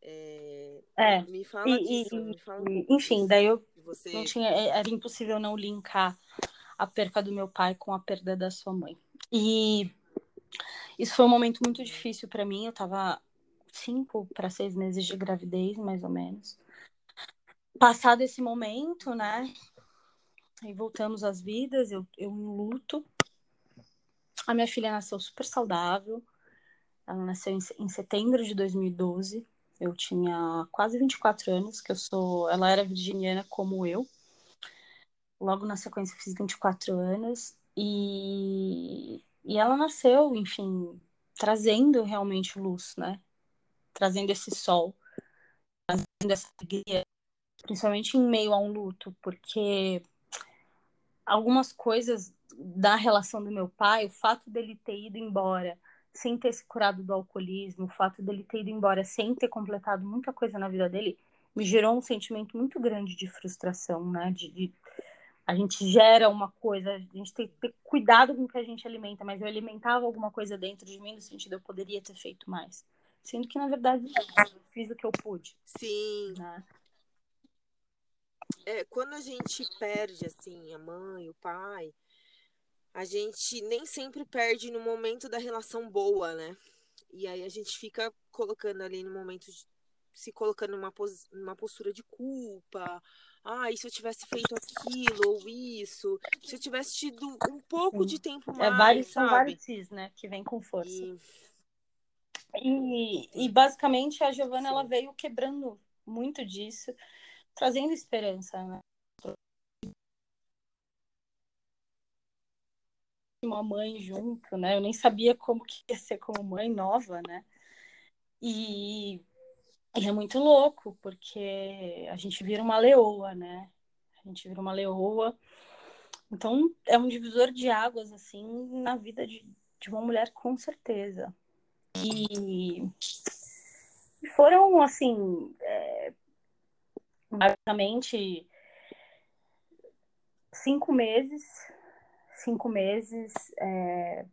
É, é. Me fala e, disso, e, me fala um Enfim, disso. daí eu você... não tinha, é, era impossível não linkar a perda do meu pai com a perda da sua mãe. E isso foi um momento muito difícil para mim. Eu tava cinco para seis meses de gravidez, mais ou menos. Passado esse momento, né? Aí voltamos às vidas, eu, eu em luto. A minha filha nasceu super saudável. Ela nasceu em, em setembro de 2012. Eu tinha quase 24 anos, que eu sou. Ela era virginiana como eu. Logo na sequência fiz 24 anos. E, e ela nasceu, enfim, trazendo realmente luz, né? Trazendo esse sol, trazendo essa alegria, principalmente em meio a um luto, porque algumas coisas da relação do meu pai, o fato dele ter ido embora sem ter se curado do alcoolismo, o fato dele ter ido embora sem ter completado muita coisa na vida dele, me gerou um sentimento muito grande de frustração, né? De, de a gente gera uma coisa, a gente tem que ter cuidado com o que a gente alimenta, mas eu alimentava alguma coisa dentro de mim no sentido eu poderia ter feito mais. Sendo que, na verdade, eu fiz o que eu pude. Sim. Né? É, quando a gente perde, assim, a mãe, o pai, a gente nem sempre perde no momento da relação boa, né? E aí a gente fica colocando ali no momento de, se colocando numa, pos, numa postura de culpa. Ah, e se eu tivesse feito aquilo ou isso? Se eu tivesse tido um pouco Sim. de tempo mais, é, vários, sabe? São vários cis, né? Que vem com força. E, e, e basicamente a Giovana ela veio quebrando muito disso, trazendo esperança, né? uma mãe junto, né? Eu nem sabia como que ia ser como mãe nova, né? E, e é muito louco, porque a gente vira uma leoa, né? A gente vira uma leoa. Então, é um divisor de águas, assim, na vida de, de uma mulher, com certeza. E, e foram, assim, é, basicamente cinco meses cinco meses é,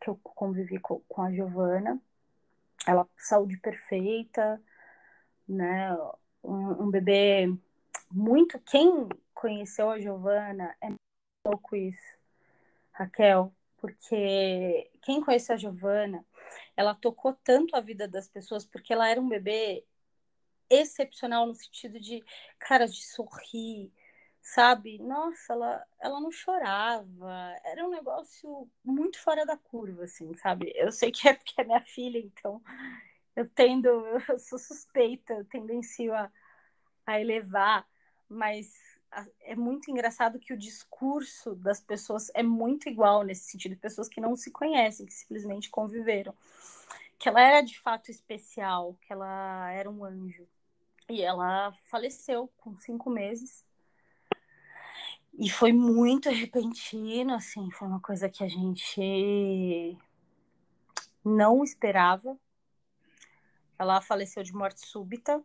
que eu convivi com, com a Giovana. Ela, saúde perfeita, né? Um, um, bebê muito. Quem conheceu a Giovana é pouco isso, Raquel, porque quem conheceu a Giovana, ela tocou tanto a vida das pessoas, porque ela era um bebê excepcional no sentido de, cara, de sorrir, sabe? Nossa, ela, ela não chorava. Era um negócio muito fora da curva, assim, sabe? Eu sei que é porque é minha filha, então eu tendo, eu sou suspeita, eu tendencio a, a elevar, mas é muito engraçado que o discurso das pessoas é muito igual nesse sentido, pessoas que não se conhecem, que simplesmente conviveram. Que ela era de fato especial, que ela era um anjo. E ela faleceu com cinco meses e foi muito repentino, assim, foi uma coisa que a gente não esperava. Ela faleceu de morte súbita.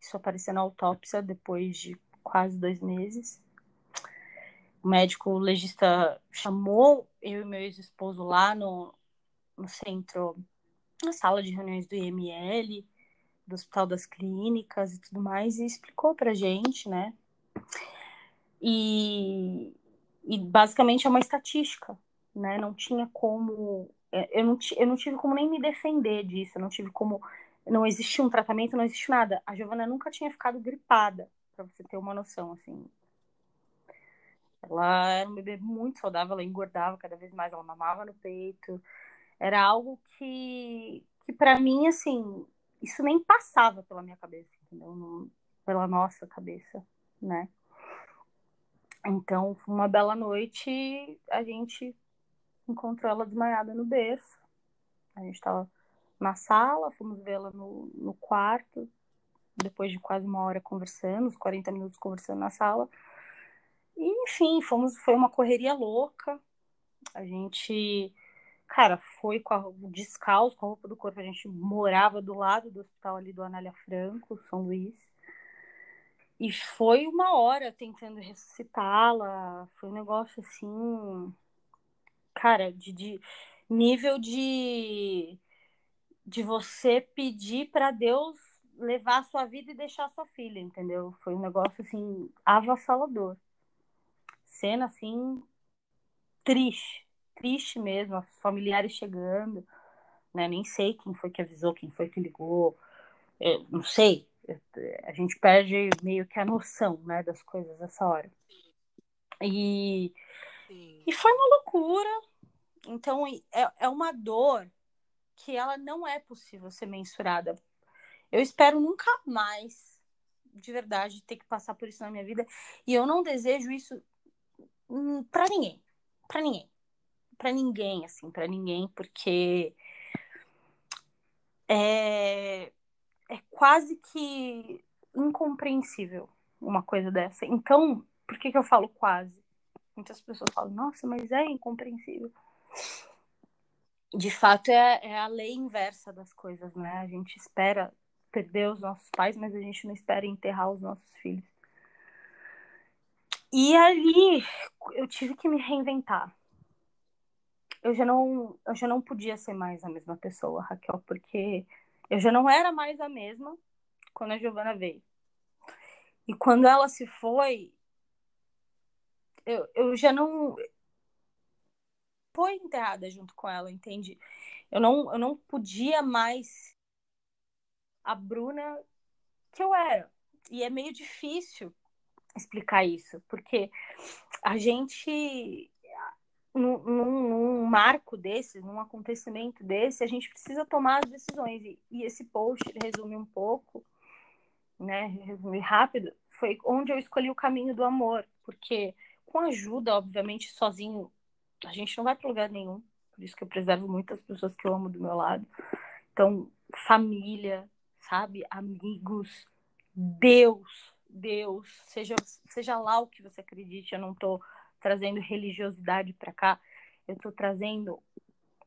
Isso apareceu na autópsia depois de quase dois meses. O médico legista chamou eu e meu ex-esposo lá no, no centro, na sala de reuniões do IML, do Hospital das Clínicas e tudo mais, e explicou pra gente, né, e, e basicamente é uma estatística, né? Não tinha como. É, eu não, eu não tive como nem me defender disso, eu não tive como. Não existia um tratamento, não existe nada. A Giovana nunca tinha ficado gripada, para você ter uma noção, assim. Ela era um bebê muito saudável, ela engordava cada vez mais, ela mamava no peito. Era algo que, que para mim, assim, isso nem passava pela minha cabeça, entendeu? Pela nossa cabeça, né? Então, uma bela noite, a gente encontrou ela desmaiada no berço. A gente estava na sala, fomos vê-la no, no quarto, depois de quase uma hora conversando, uns 40 minutos conversando na sala. E, enfim, fomos, foi uma correria louca. A gente, cara, foi com a, descalço, com a roupa do corpo. A gente morava do lado do hospital ali do Anália Franco, São Luís. E foi uma hora tentando ressuscitá-la. Foi um negócio assim. Cara, de, de nível de, de você pedir para Deus levar a sua vida e deixar a sua filha, entendeu? Foi um negócio assim avassalador. Cena assim triste, triste mesmo, os familiares chegando, né? Nem sei quem foi que avisou, quem foi que ligou, eu não sei, a gente perde meio que a noção, né, das coisas nessa hora. E, e foi uma loucura. Então, é, é uma dor que ela não é possível ser mensurada. Eu espero nunca mais, de verdade, ter que passar por isso na minha vida. E eu não desejo isso hum, para ninguém. para ninguém. Para ninguém, assim, para ninguém, porque é, é quase que incompreensível uma coisa dessa. Então, por que, que eu falo quase? Muitas pessoas falam, nossa, mas é incompreensível. De fato, é, é a lei inversa das coisas, né? A gente espera perder os nossos pais, mas a gente não espera enterrar os nossos filhos. E ali eu tive que me reinventar. Eu já não, eu já não podia ser mais a mesma pessoa, Raquel, porque eu já não era mais a mesma quando a Giovana veio. E quando ela se foi, eu, eu já não foi enterrada junto com ela, entende? Eu não, eu não podia mais a Bruna que eu era. E é meio difícil explicar isso, porque a gente, num, num, marco desse, num acontecimento desse, a gente precisa tomar as decisões. E, e esse post resume um pouco, né? Resumir rápido, foi onde eu escolhi o caminho do amor, porque com ajuda, obviamente, sozinho, a gente não vai para lugar nenhum. Por isso que eu preservo muitas pessoas que eu amo do meu lado. Então, família, sabe? Amigos, Deus, Deus, seja, seja lá o que você acredite, eu não estou trazendo religiosidade para cá, eu estou trazendo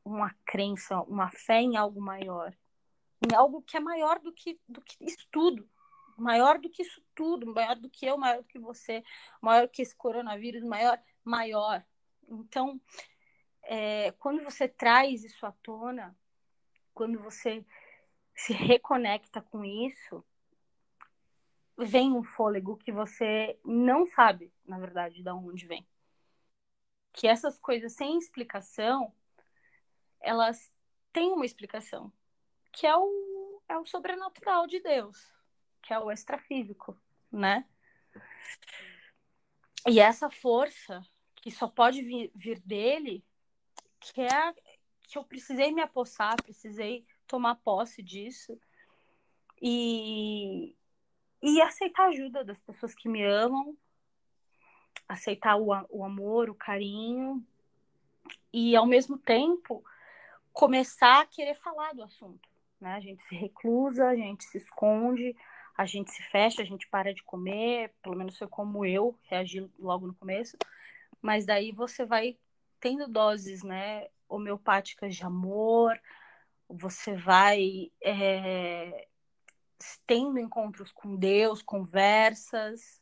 uma crença, uma fé em algo maior, em algo que é maior do que, do que isso tudo, maior do que isso tudo, maior do que eu, maior do que você, maior que esse coronavírus, maior, maior. Então, é, quando você traz isso à tona, quando você se reconecta com isso, vem um fôlego que você não sabe, na verdade, de onde vem. Que essas coisas sem explicação, elas têm uma explicação, que é o, é o sobrenatural de Deus que é o extrafísico, né? E essa força que só pode vir, vir dele, que é que eu precisei me apossar, precisei tomar posse disso e, e aceitar a ajuda das pessoas que me amam, aceitar o, o amor, o carinho e ao mesmo tempo começar a querer falar do assunto. Né? A gente se reclusa, a gente se esconde, a gente se fecha, a gente para de comer, pelo menos foi como eu reagi logo no começo, mas daí você vai tendo doses, né, homeopáticas de amor, você vai é, tendo encontros com Deus, conversas.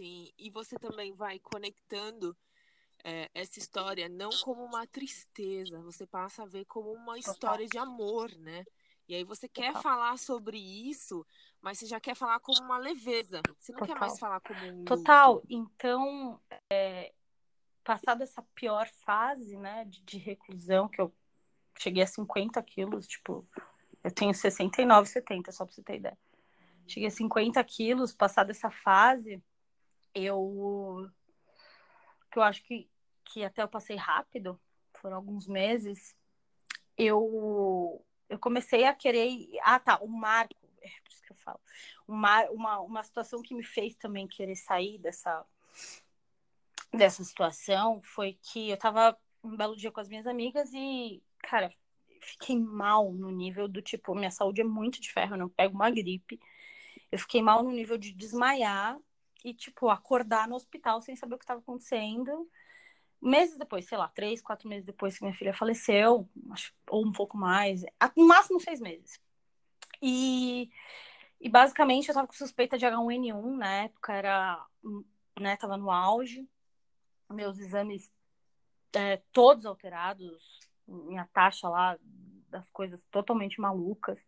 Sim, e você também vai conectando é, essa história não como uma tristeza, você passa a ver como uma história de amor, né? E aí você quer Total. falar sobre isso, mas você já quer falar como uma leveza. Você não Total. quer mais falar como um. Total. Luto. Então, é, passada essa pior fase, né, de, de, reclusão, que eu cheguei a 50 quilos, tipo, eu tenho 69, 70, só pra você ter ideia. Cheguei a 50 quilos, passada essa fase, eu. que eu acho que, que até eu passei rápido, foram alguns meses, eu eu comecei a querer. Ah, tá, o marco, é por isso que eu falo. Uma, uma, uma situação que me fez também querer sair dessa, dessa situação foi que eu tava um belo dia com as minhas amigas e, cara, fiquei mal no nível do tipo, minha saúde é muito de ferro, eu não pego uma gripe. Eu fiquei mal no nível de desmaiar e, tipo, acordar no hospital sem saber o que estava acontecendo meses depois, sei lá, três, quatro meses depois que minha filha faleceu, acho, ou um pouco mais, no máximo seis meses. E, e basicamente eu tava com suspeita de H1N1, na época era, né, tava no auge, meus exames é, todos alterados, minha taxa lá das coisas totalmente malucas.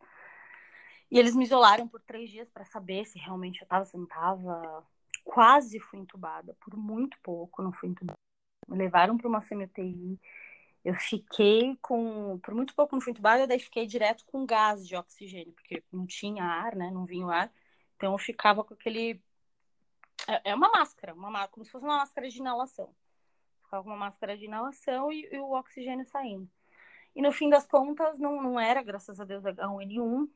E eles me isolaram por três dias para saber se realmente eu tava, se não tava. Quase fui entubada, por muito pouco, não fui entubada me levaram para uma semi-UTI. Eu fiquei com. Por muito pouco não fui entubada, daí fiquei direto com gás de oxigênio, porque não tinha ar, né? Não vinha o ar. Então eu ficava com aquele. É, é uma máscara, uma como se fosse uma máscara de inalação. Ficava com uma máscara de inalação e, e o oxigênio saindo. E no fim das contas, não, não era, graças a Deus, H1N1,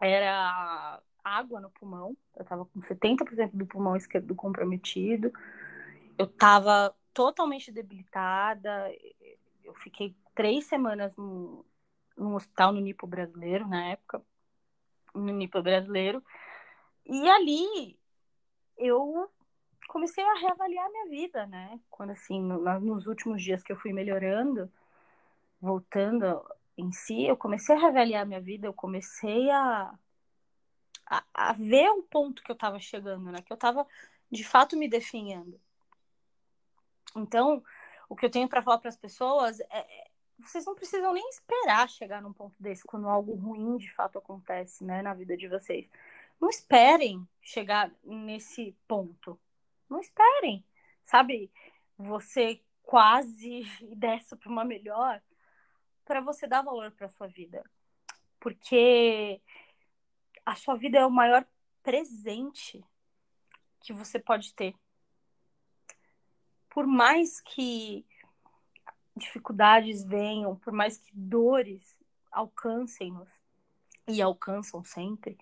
era água no pulmão. Eu tava com 70% do pulmão esquerdo comprometido. Eu tava totalmente debilitada. Eu fiquei três semanas no, no hospital no Nipo brasileiro, na época. No Nipo brasileiro. E ali eu comecei a reavaliar minha vida, né? Quando assim, no, nos últimos dias que eu fui melhorando, voltando em si, eu comecei a reavaliar minha vida, eu comecei a, a, a ver o ponto que eu estava chegando, né? Que eu estava de fato me definhando. Então, o que eu tenho para falar para as pessoas é, é, vocês não precisam nem esperar chegar num ponto desse quando algo ruim de fato acontece, né, na vida de vocês. Não esperem chegar nesse ponto. Não esperem, sabe? Você quase desce para uma melhor para você dar valor para sua vida. Porque a sua vida é o maior presente que você pode ter. Por mais que dificuldades venham, por mais que dores alcancem-nos e alcançam sempre,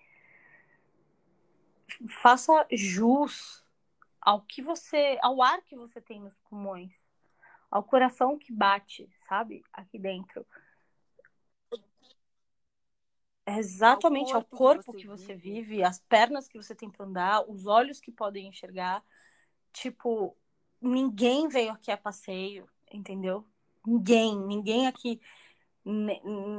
faça jus ao que você, ao ar que você tem nos pulmões ao coração que bate, sabe? Aqui dentro. É exatamente ao corpo, ao corpo que, você, que você vive. vive, as pernas que você tem para andar, os olhos que podem enxergar. Tipo, ninguém veio aqui a passeio, entendeu? Ninguém, ninguém aqui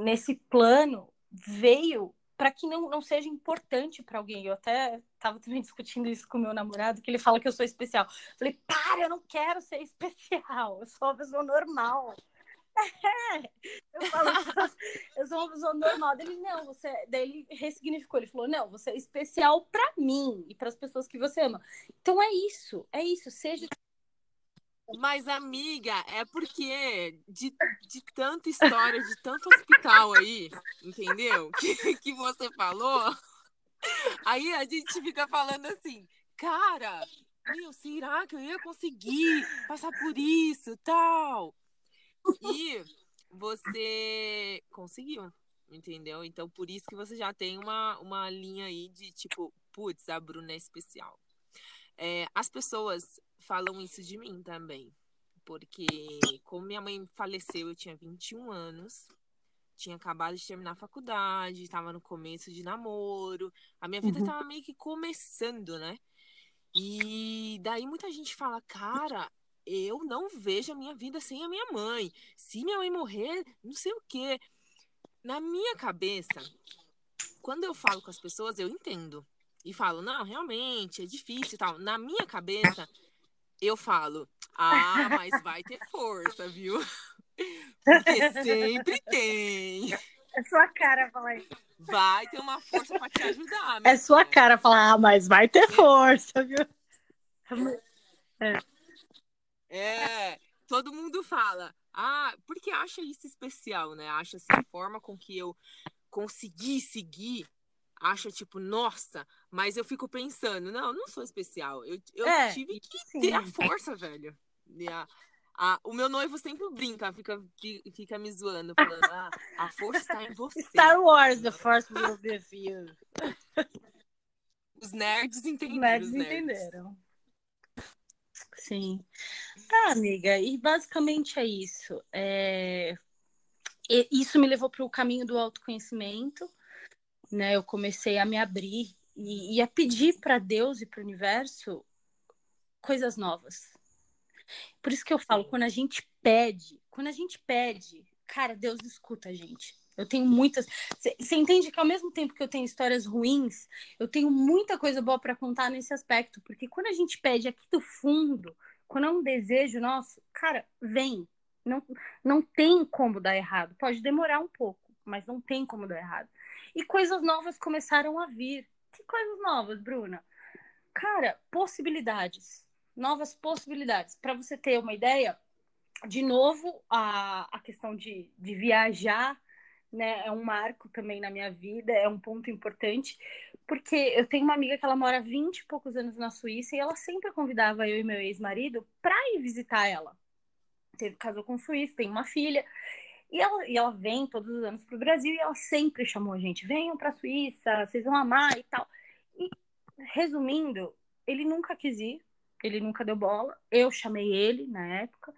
nesse plano veio para que não, não seja importante para alguém. Eu até estava também discutindo isso com meu namorado, que ele fala que eu sou especial. Falei, para, eu não quero ser especial, eu sou uma pessoa normal. Eu falo, eu sou uma pessoa normal. Ele, não, você. Daí ele ressignificou, ele falou, não, você é especial para mim e para as pessoas que você ama. Então é isso, é isso, seja mas, amiga, é porque de, de tanta história, de tanto hospital aí, entendeu? Que, que você falou. Aí a gente fica falando assim, cara, meu, será que eu ia conseguir passar por isso tal? E você conseguiu, entendeu? Então, por isso que você já tem uma, uma linha aí de tipo, putz, a Bruna é especial. É, as pessoas falam isso de mim também. Porque, como minha mãe faleceu, eu tinha 21 anos, tinha acabado de terminar a faculdade, estava no começo de namoro, a minha vida estava uhum. meio que começando, né? E daí muita gente fala, cara, eu não vejo a minha vida sem a minha mãe. Se minha mãe morrer, não sei o quê. Na minha cabeça, quando eu falo com as pessoas, eu entendo. E falo, não, realmente, é difícil e tal. Na minha cabeça, eu falo, ah, mas vai ter força, viu? Porque sempre tem. É sua cara falar isso. Vai ter uma força para te ajudar. É sua cara falar, ah, mas vai ter força, viu? É. é, todo mundo fala, ah, porque acha isso especial, né? Acha assim, a forma com que eu consegui seguir acha, tipo, nossa, mas eu fico pensando, não, eu não sou especial. Eu, eu é, tive que sim. ter a força, velho. A, a, o meu noivo sempre brinca, fica, fica me zoando, falando, ah, a força está em você. Star Wars, the force will be with you. Os nerds entenderam. Os nerds, os nerds. entenderam. Sim. Ah, amiga, e basicamente é isso. É... Isso me levou para o caminho do autoconhecimento né, eu comecei a me abrir e, e a pedir para Deus e para o universo coisas novas. Por isso que eu falo, quando a gente pede, quando a gente pede, cara, Deus escuta a gente. Eu tenho muitas. Você entende que ao mesmo tempo que eu tenho histórias ruins, eu tenho muita coisa boa para contar nesse aspecto, porque quando a gente pede aqui do fundo, quando é um desejo nosso, cara, vem. Não, não tem como dar errado. Pode demorar um pouco, mas não tem como dar errado. E coisas novas começaram a vir. Que coisas novas, Bruna? Cara, possibilidades. Novas possibilidades. Para você ter uma ideia, de novo, a, a questão de, de viajar né, é um marco também na minha vida, é um ponto importante, porque eu tenho uma amiga que ela mora 20 e poucos anos na Suíça e ela sempre convidava eu e meu ex-marido para ir visitar ela. Teve casou com um suíço, tem uma filha. E ela, e ela vem todos os anos para o Brasil e ela sempre chamou a gente: venham para a Suíça, vocês vão amar e tal. E, resumindo, ele nunca quis ir, ele nunca deu bola. Eu chamei ele na época,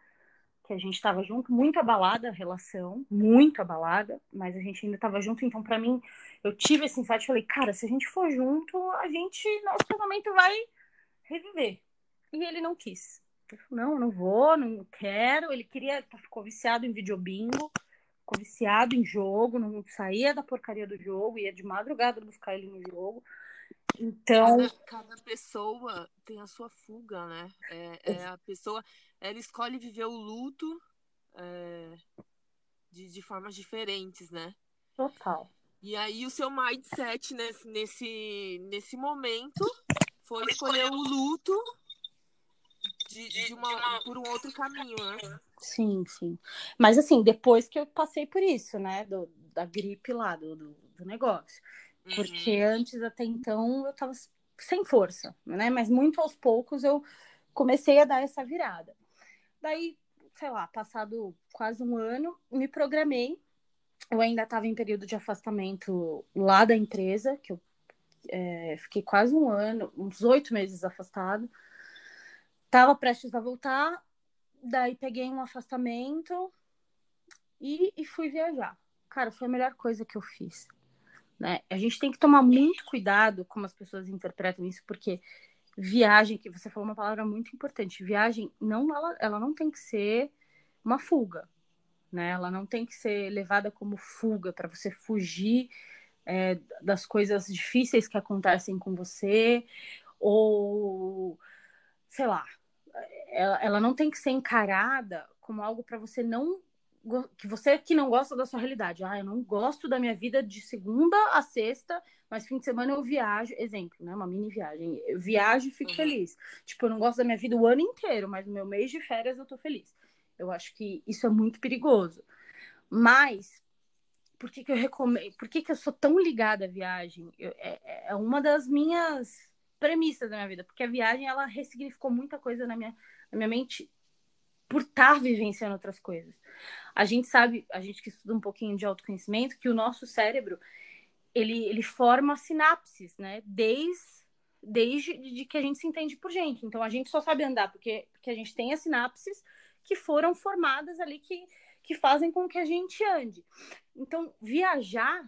que a gente estava junto, muito abalada a relação, muito abalada, mas a gente ainda estava junto. Então, para mim, eu tive esse insight. Falei, cara, se a gente for junto, a gente, nosso casamento vai reviver. E ele não quis. Ele falou, não, não vou, não quero. Ele queria, ficou viciado em videobingo, ficou viciado em jogo, não saía da porcaria do jogo, ia de madrugada buscar ele no jogo. Então. Cada, cada pessoa tem a sua fuga, né? É, é, a pessoa, ela escolhe viver o luto é, de, de formas diferentes, né? Total. E aí o seu mindset nesse, nesse, nesse momento foi escolher o luto de, de uma, por um outro caminho, né? Sim, sim. Mas assim, depois que eu passei por isso, né? Do, da gripe lá, do, do, do negócio. Porque uhum. antes, até então, eu tava sem força, né? Mas muito aos poucos eu comecei a dar essa virada. Daí, sei lá, passado quase um ano, me programei. Eu ainda estava em período de afastamento lá da empresa, que eu é, fiquei quase um ano, uns oito meses afastado. Tava prestes a voltar, daí peguei um afastamento e, e fui viajar. Cara, foi a melhor coisa que eu fiz. Né? A gente tem que tomar muito cuidado como as pessoas interpretam isso, porque viagem, que você falou uma palavra muito importante, viagem não ela, ela não tem que ser uma fuga, né? Ela não tem que ser levada como fuga para você fugir é, das coisas difíceis que acontecem com você ou sei lá, ela, ela não tem que ser encarada como algo para você não que você que não gosta da sua realidade. Ah, eu não gosto da minha vida de segunda a sexta, mas fim de semana eu viajo. Exemplo, né? Uma mini viagem. Eu viajo e fico uhum. feliz. Tipo, eu não gosto da minha vida o ano inteiro, mas no meu mês de férias eu tô feliz. Eu acho que isso é muito perigoso. Mas por que, que eu recomendo? Por que, que eu sou tão ligada à viagem? Eu, é, é uma das minhas premissas da minha vida, porque a viagem ela ressignificou muita coisa na minha, na minha mente por estar tá vivenciando outras coisas. A gente sabe, a gente que estuda um pouquinho de autoconhecimento, que o nosso cérebro ele, ele forma sinapses, né? Desde, desde de que a gente se entende por gente. Então a gente só sabe andar porque, porque a gente tem as sinapses que foram formadas ali que, que fazem com que a gente ande. Então, viajar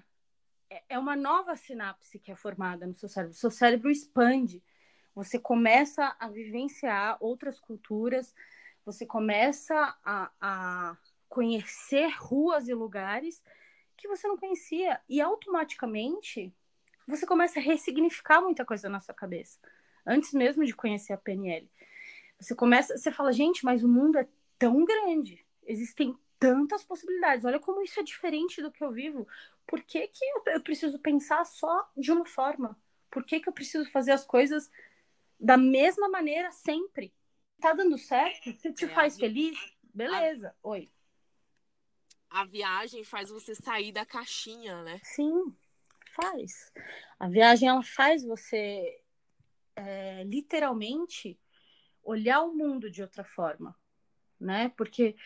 é, é uma nova sinapse que é formada no seu cérebro. O seu cérebro expande. Você começa a vivenciar outras culturas, você começa a, a conhecer ruas e lugares que você não conhecia. E automaticamente você começa a ressignificar muita coisa na sua cabeça. Antes mesmo de conhecer a PNL. Você começa, você fala, gente, mas o mundo é tão grande. Existem tantas possibilidades. Olha como isso é diferente do que eu vivo. Por que, que eu preciso pensar só de uma forma? Por que, que eu preciso fazer as coisas da mesma maneira sempre? Tá dando certo, se te é, faz feliz, beleza. A... Oi. A viagem faz você sair da caixinha, né? Sim, faz. A viagem ela faz você é, literalmente olhar o mundo de outra forma, né? Porque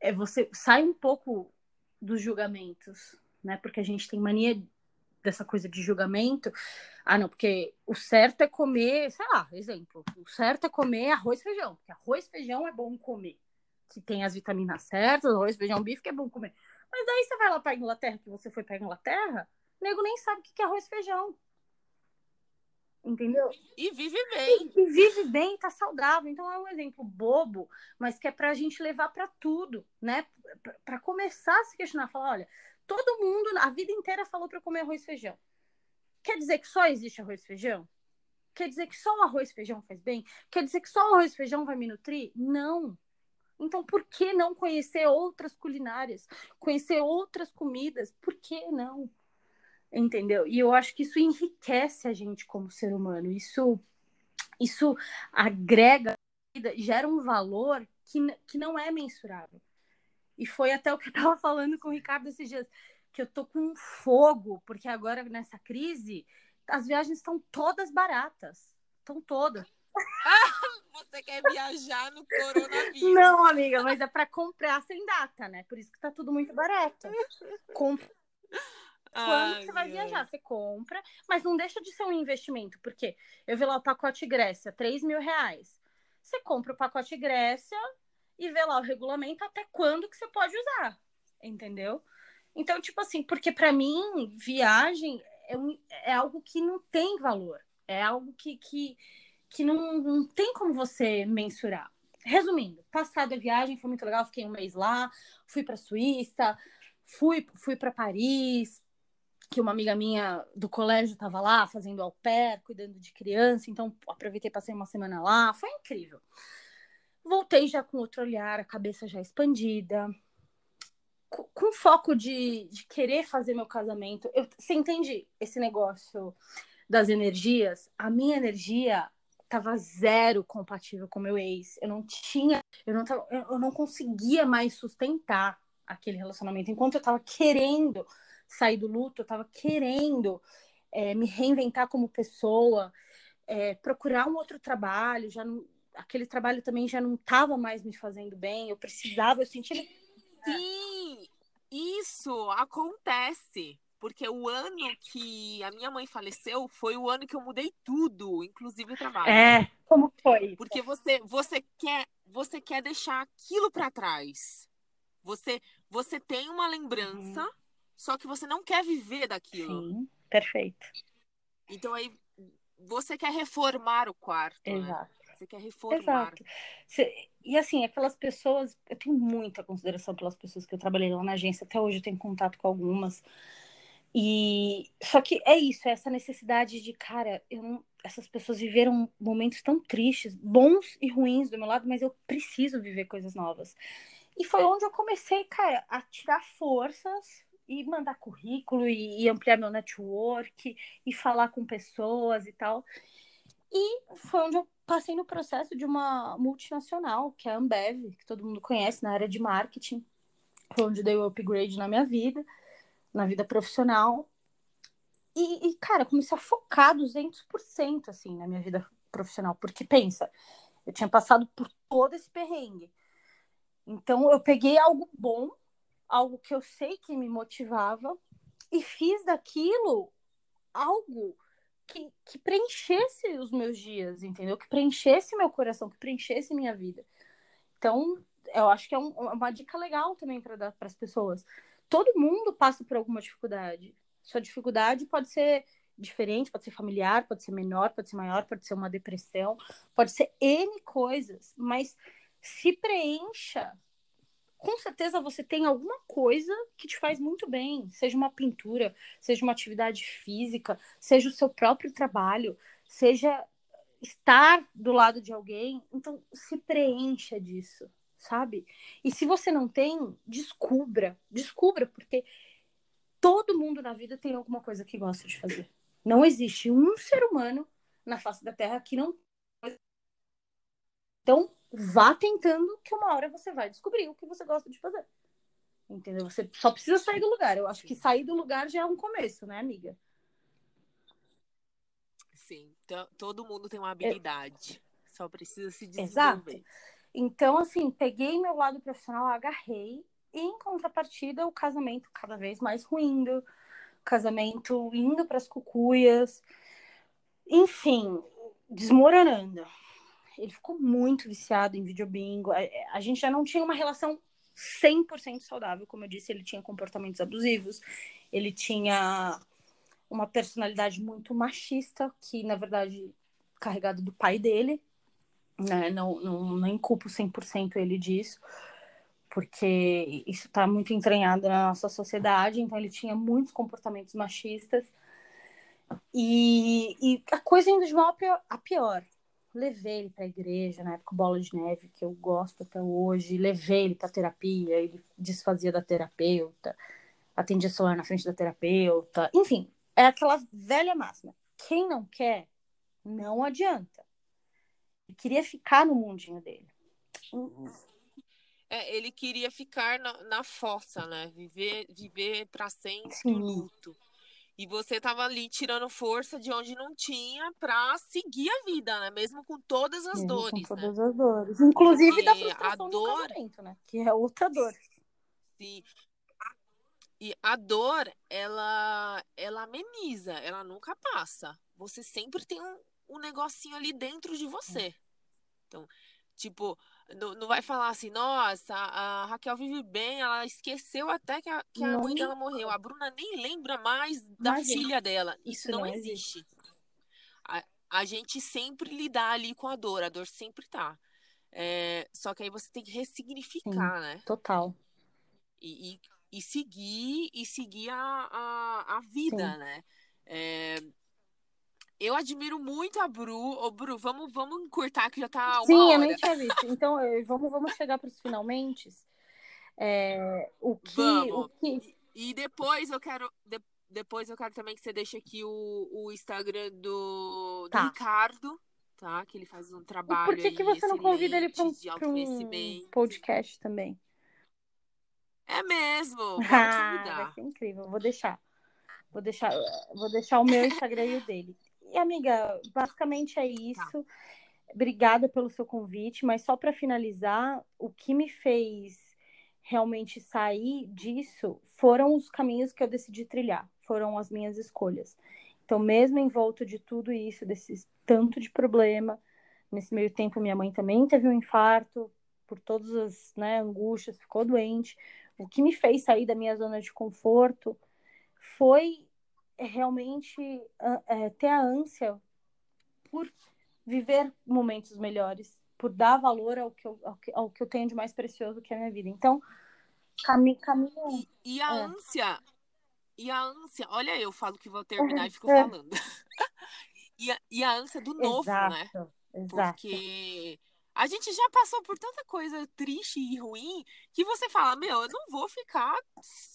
é, você sai um pouco dos julgamentos, né? Porque a gente tem mania dessa coisa de julgamento. Ah, não, porque o certo é comer, sei lá, exemplo, o certo é comer arroz e feijão, porque arroz e feijão é bom comer. Se tem as vitaminas certas, arroz, feijão, bife, que é bom comer. Mas daí você vai lá para Inglaterra, que você foi para Inglaterra, o nego nem sabe o que é arroz e feijão. Entendeu? E vive bem. E, e vive bem, tá saudável. Então é um exemplo bobo, mas que é pra gente levar para tudo, né? Para começar a se questionar, falar, olha, Todo mundo, a vida inteira, falou para comer arroz e feijão. Quer dizer que só existe arroz e feijão? Quer dizer que só o arroz e feijão faz bem? Quer dizer que só o arroz e feijão vai me nutrir? Não. Então, por que não conhecer outras culinárias? Conhecer outras comidas? Por que não? Entendeu? E eu acho que isso enriquece a gente como ser humano. Isso, isso agrega, gera um valor que, que não é mensurável. E foi até o que eu estava falando com o Ricardo esses dias, que eu tô com fogo, porque agora nessa crise as viagens estão todas baratas. Estão todas. Você quer viajar no coronavírus. Não, amiga, mas é para comprar sem data, né? Por isso que tá tudo muito barato. Compra quando Ai, você vai viajar, você compra, mas não deixa de ser um investimento, porque eu vi lá o pacote Grécia, 3 mil reais. Você compra o pacote Grécia e vê lá o regulamento até quando que você pode usar, entendeu? Então, tipo assim, porque para mim, viagem é, um, é, algo que não tem valor, é algo que, que, que não, não tem como você mensurar. Resumindo, passada a viagem foi muito legal, fiquei um mês lá, fui para Suíça, fui, fui para Paris, que uma amiga minha do colégio estava lá fazendo au pair, cuidando de criança, então aproveitei passei uma semana lá, foi incrível. Voltei já com outro olhar, a cabeça já expandida, com, foco de, de querer fazer meu casamento. Eu, você entende esse negócio das energias? A minha energia estava zero compatível com meu ex. Eu não tinha, eu não, tava, eu não conseguia mais sustentar aquele relacionamento enquanto eu estava querendo sair do luto, eu estava querendo é, me reinventar como pessoa, é, procurar um outro trabalho, já não, aquele trabalho também já não estava mais me fazendo bem, eu precisava, eu sentia. Sim, isso acontece. Porque o ano que a minha mãe faleceu foi o ano que eu mudei tudo, inclusive o trabalho. É, como foi? Porque você você quer você quer deixar aquilo para trás. Você você tem uma lembrança uhum. Só que você não quer viver daquilo. Sim, perfeito. Então aí você quer reformar o quarto. Né? Exato. Né? Você quer reformar. Exato. E assim, aquelas pessoas, eu tenho muita consideração pelas pessoas que eu trabalhei lá na agência, até hoje eu tenho contato com algumas. E só que é isso, é essa necessidade de, cara, eu não, essas pessoas viveram momentos tão tristes, bons e ruins do meu lado, mas eu preciso viver coisas novas. E foi onde eu comecei, cara, a tirar forças e mandar currículo e, e, ampliar meu network e falar com pessoas e tal. E foi onde eu passei no processo de uma multinacional, que é a Ambev, que todo mundo conhece na área de marketing. Foi onde dei o upgrade na minha vida, na vida profissional. E, e cara, comecei a focar 200% assim na minha vida profissional, porque pensa, eu tinha passado por todo esse perrengue. Então eu peguei algo bom algo que eu sei que me motivava e fiz daquilo algo que, que preenchesse os meus dias, entendeu? Que preenchesse meu coração, que preenchesse minha vida. Então, eu acho que é um, uma dica legal também para dar para as pessoas. Todo mundo passa por alguma dificuldade. Sua dificuldade pode ser diferente, pode ser familiar, pode ser menor, pode ser maior, pode ser uma depressão, pode ser N coisas, mas se preencha com certeza você tem alguma coisa que te faz muito bem, seja uma pintura, seja uma atividade física, seja o seu próprio trabalho, seja estar do lado de alguém. Então, se preencha disso, sabe? E se você não tem, descubra, descubra, porque todo mundo na vida tem alguma coisa que gosta de fazer. Não existe um ser humano na face da Terra que não. Então, vá tentando que uma hora você vai descobrir o que você gosta de fazer. Entendeu? Você só precisa sair do lugar. Eu acho que sair do lugar já é um começo, né, amiga? Sim. Todo mundo tem uma habilidade. É... Só precisa se desenvolver. Exato. Então, assim, peguei meu lado profissional, agarrei. E, em contrapartida, o casamento cada vez mais ruindo. Casamento indo para as cucuias. Enfim, desmoronando ele ficou muito viciado em videobingo. A, a gente já não tinha uma relação 100% saudável, como eu disse, ele tinha comportamentos abusivos, ele tinha uma personalidade muito machista, que na verdade carregado do pai dele, né? Não, não, nem culpo 100% ele disso, porque isso está muito entranhado na nossa sociedade, então ele tinha muitos comportamentos machistas. E, e a coisa indo de mal a pior levei ele para a igreja, na época Bola de Neve, que eu gosto até hoje, levei ele para terapia, ele desfazia da terapeuta, atendia celular na frente da terapeuta, enfim, é aquela velha máxima. Quem não quer, não adianta. Ele queria ficar no mundinho dele. É, ele queria ficar na, na fossa, né? Viver, viver para sempre Sim. luto. E você tava ali tirando força de onde não tinha para seguir a vida, né? Mesmo com todas as Mesmo dores, com né? todas as dores. Inclusive da Porque a frustração do dor- casamento, né? Que é outra dor. Sim. E a dor, ela, ela ameniza, ela nunca passa. Você sempre tem um, um negocinho ali dentro de você. Então, tipo, não, não vai falar assim, nossa, a Raquel vive bem, ela esqueceu até que a, que a mãe dela morreu. A Bruna nem lembra mais da Imagina. filha dela. Isso, não, não existe. A, a gente sempre lidar ali com a dor, a dor sempre tá. É, só que aí você tem que ressignificar, né? Total. e, e, e seguir e seguir a, a, a vida, Sim. né? É, eu admiro muito a Bru. Ô, Bru, vamos, vamos encurtar que já tá uma Sim, eu hora. nem tinha visto. Então, vamos, vamos chegar para os finalmente. É, o que, Vamos. o que E depois eu quero. de- depois eu quero também que você deixe aqui o, o Instagram do, do Tá. Ricardo, tá? Que ele faz um trabalho. por que, que você não convida ele para um, um podcast também? É mesmo, Ah, vai ser incrível. Vou deixar. Vou deixar, vou deixar o meu Instagram e o dele. E, amiga, basicamente é isso. Obrigada pelo seu convite, mas só para finalizar, o que me fez realmente sair disso foram os caminhos que eu decidi trilhar, foram as minhas escolhas. Então, mesmo envolto de tudo isso, desse tanto de problema, nesse meio tempo minha mãe também teve um infarto, por todas as né, angústias, ficou doente. O que me fez sair da minha zona de conforto foi realmente ah, é, ter a ânsia por viver momentos melhores, por dar valor ao que eu, ao que, ao que eu tenho de mais precioso que é a minha vida. Então, cami caminho. E, e a É. ânsia, e a ânsia, olha, eu falo que vou terminar e fico É. falando. E a, e a ânsia do novo, né? exato, exato. Porque a gente já passou por tanta coisa triste e ruim que você fala, meu, eu não vou ficar,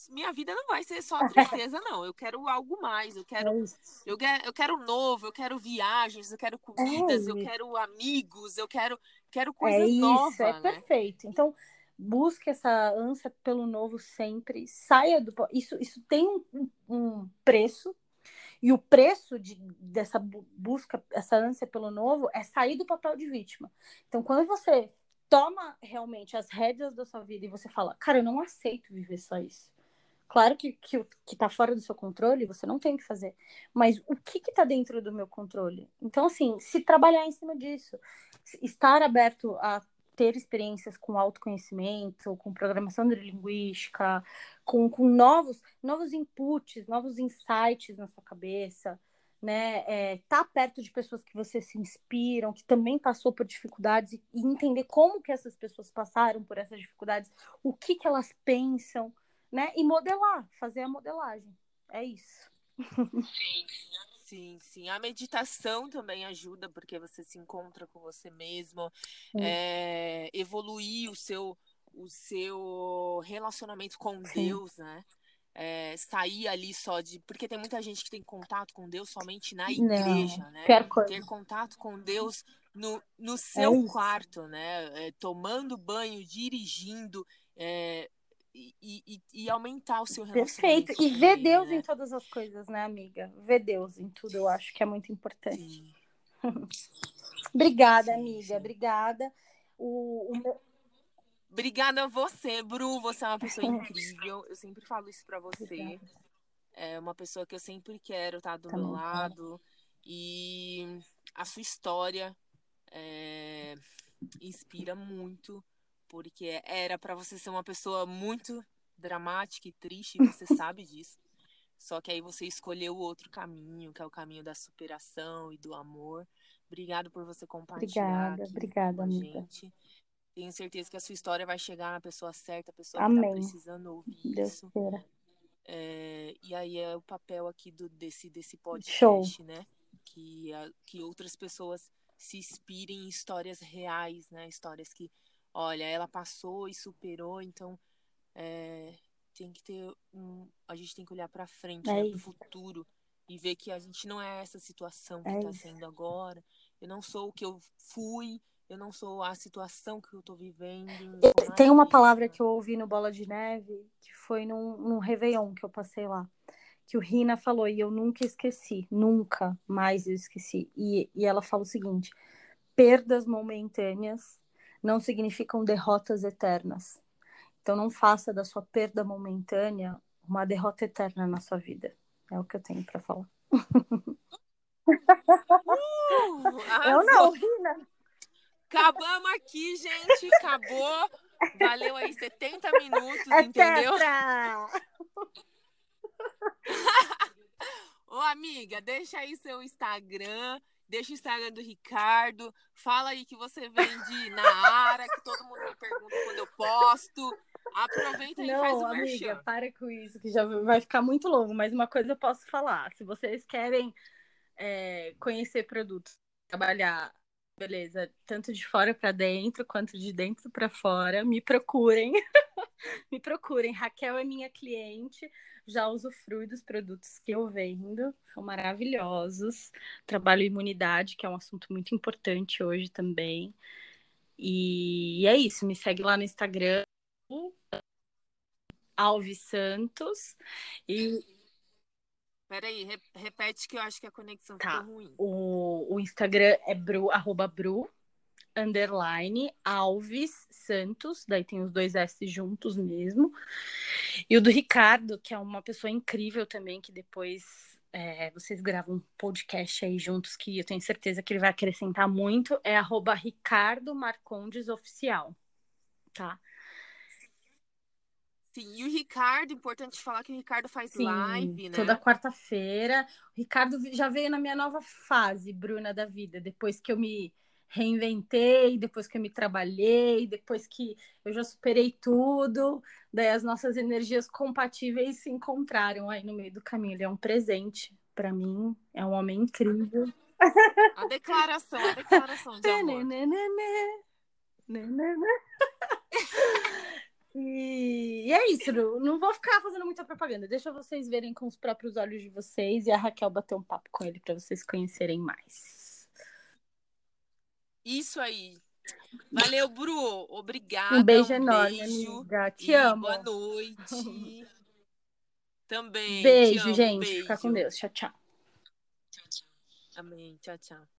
minha vida não vai ser só tristeza, não. Eu quero algo mais, eu quero É eu quero, eu quero novo, eu quero viagens, eu quero comidas, eu isso. quero amigos, eu quero, quero É coisas isso, novas, é né? perfeito. Então, busque essa ânsia pelo novo sempre. Saia do. Isso, isso tem um, um preço. E o preço de, dessa bu- busca, essa ânsia pelo novo, é sair do papel de vítima. Então, quando você toma realmente as rédeas da sua vida e você fala, cara, eu não aceito viver só isso. Claro que, que, que tá fora do seu controle, você não tem o que fazer. Mas o que que tá dentro do meu controle? Então, assim, se trabalhar em cima disso, estar aberto a ter experiências com autoconhecimento, com programação neurolinguística, com, com novos, novos inputs, novos insights na sua cabeça, né? É, tá perto de pessoas que você se inspiram, que também passou por dificuldades e, entender como que essas pessoas passaram por essas dificuldades, o que que elas pensam, né? E modelar, fazer a modelagem. É isso. Sim, sim. A meditação também ajuda, porque você se encontra com você mesmo, Sim. é, evoluir o seu, o seu relacionamento com Sim. Deus, né? É, sair ali só de. Porque tem muita gente que tem contato com Deus somente na Não, igreja, né? pior coisa. Ter contato com Deus no, no seu isso. quarto, né? É, tomando banho, dirigindo, é, e, e, e aumentar o seu relacionamento. Perfeito. E ver Deus né? em todas as coisas, né, amiga? Ver Deus em tudo, eu acho que é muito importante. Obrigada, Sim, amiga. sim. Obrigada. O, o meu- Obrigada a você, Bru. Você é uma pessoa incrível. Eu sempre falo isso pra você. Obrigada. É uma pessoa que eu sempre quero estar do Também meu quero. lado. E a sua história é, inspira muito, porque era pra você ser uma pessoa muito dramática e triste, e você sabe disso. Só que aí você escolheu o outro caminho, que é o caminho da superação e do amor. Obrigado por você compartilhar Obrigada, obrigada, com amiga. gente. Tenho certeza que a sua história vai chegar na pessoa certa, a pessoa que tá Amém. precisando ouvir Deus isso. É, e aí é o papel aqui do, desse, desse Show. podcast, né? Que, a- que outras pessoas se inspirem em histórias reais, né? Histórias que, olha, ela passou e superou, então é, tem que ter um. A gente tem que olhar pra frente, É né? Pro isso. futuro e ver que a gente não é essa situação que É tá sendo agora. Eu não sou o que eu fui, eu não sou a situação que eu tô vivendo. Eu Tem uma palavra que eu ouvi no Bola de Neve, que foi num, num Réveillon que eu passei lá. que o Rina falou e eu nunca esqueci, nunca mais eu esqueci. E, e ela fala o seguinte: perdas momentâneas não significam derrotas eternas. Então não faça da sua perda momentânea uma derrota eterna na sua vida. É o que eu tenho para falar. Uh, eu não, Rina. Acabamos aqui, gente. Acabou. Valeu aí 70 minutos, é entendeu? Ô, amiga, deixa aí seu Instagram, deixa o Instagram do Ricardo, fala aí que você vende na área, que todo mundo me pergunta quando eu posto. Aproveita e Não, faz o amiga, merchan. para com isso, que já vai ficar muito longo, mas uma coisa eu posso falar. Se vocês querem é, conhecer produtos, trabalhar beleza, tanto de fora para dentro quanto de dentro para fora, me procurem. me procurem. Raquel é minha cliente, já usufrui dos produtos que eu vendo, são maravilhosos. Trabalho imunidade, que é um assunto muito importante hoje também. E é isso, me segue lá no Instagram, Alves Santos. E Peraí, re repete que eu acho que a conexão tá. ficou ruim. O, o Instagram é bru, arroba bru, underline, Alves Santos, daí tem os dois S juntos mesmo. E o do Ricardo, que é uma pessoa incrível também, que depois é, vocês gravam um podcast aí juntos, que eu tenho certeza que ele vai acrescentar muito, é arroba Ricardo Marcondes Oficial, tá? Sim, e o Ricardo, importante falar que o Ricardo faz Sim, live, né? toda quarta-feira. O Ricardo já veio na minha nova fase, Bruna, da vida, depois que eu me reinventei, depois que eu me trabalhei, depois que eu já superei tudo, daí as nossas energias compatíveis se encontraram aí no meio do caminho. Ele é um presente para mim, é um homem incrível. A declaração, a declaração de amor. E, e é isso, não vou ficar fazendo muita propaganda. Deixa vocês verem com os próprios olhos de vocês e a Raquel bater um papo com ele para vocês conhecerem mais. Isso aí. Valeu, Bru. Obrigada. Um beijo um enorme, beijo. amiga. Te amo. Boa noite. Também. Beijo, amo, gente. beijo. Fica com Deus. Tchau, tchau. Amém. Tchau, tchau.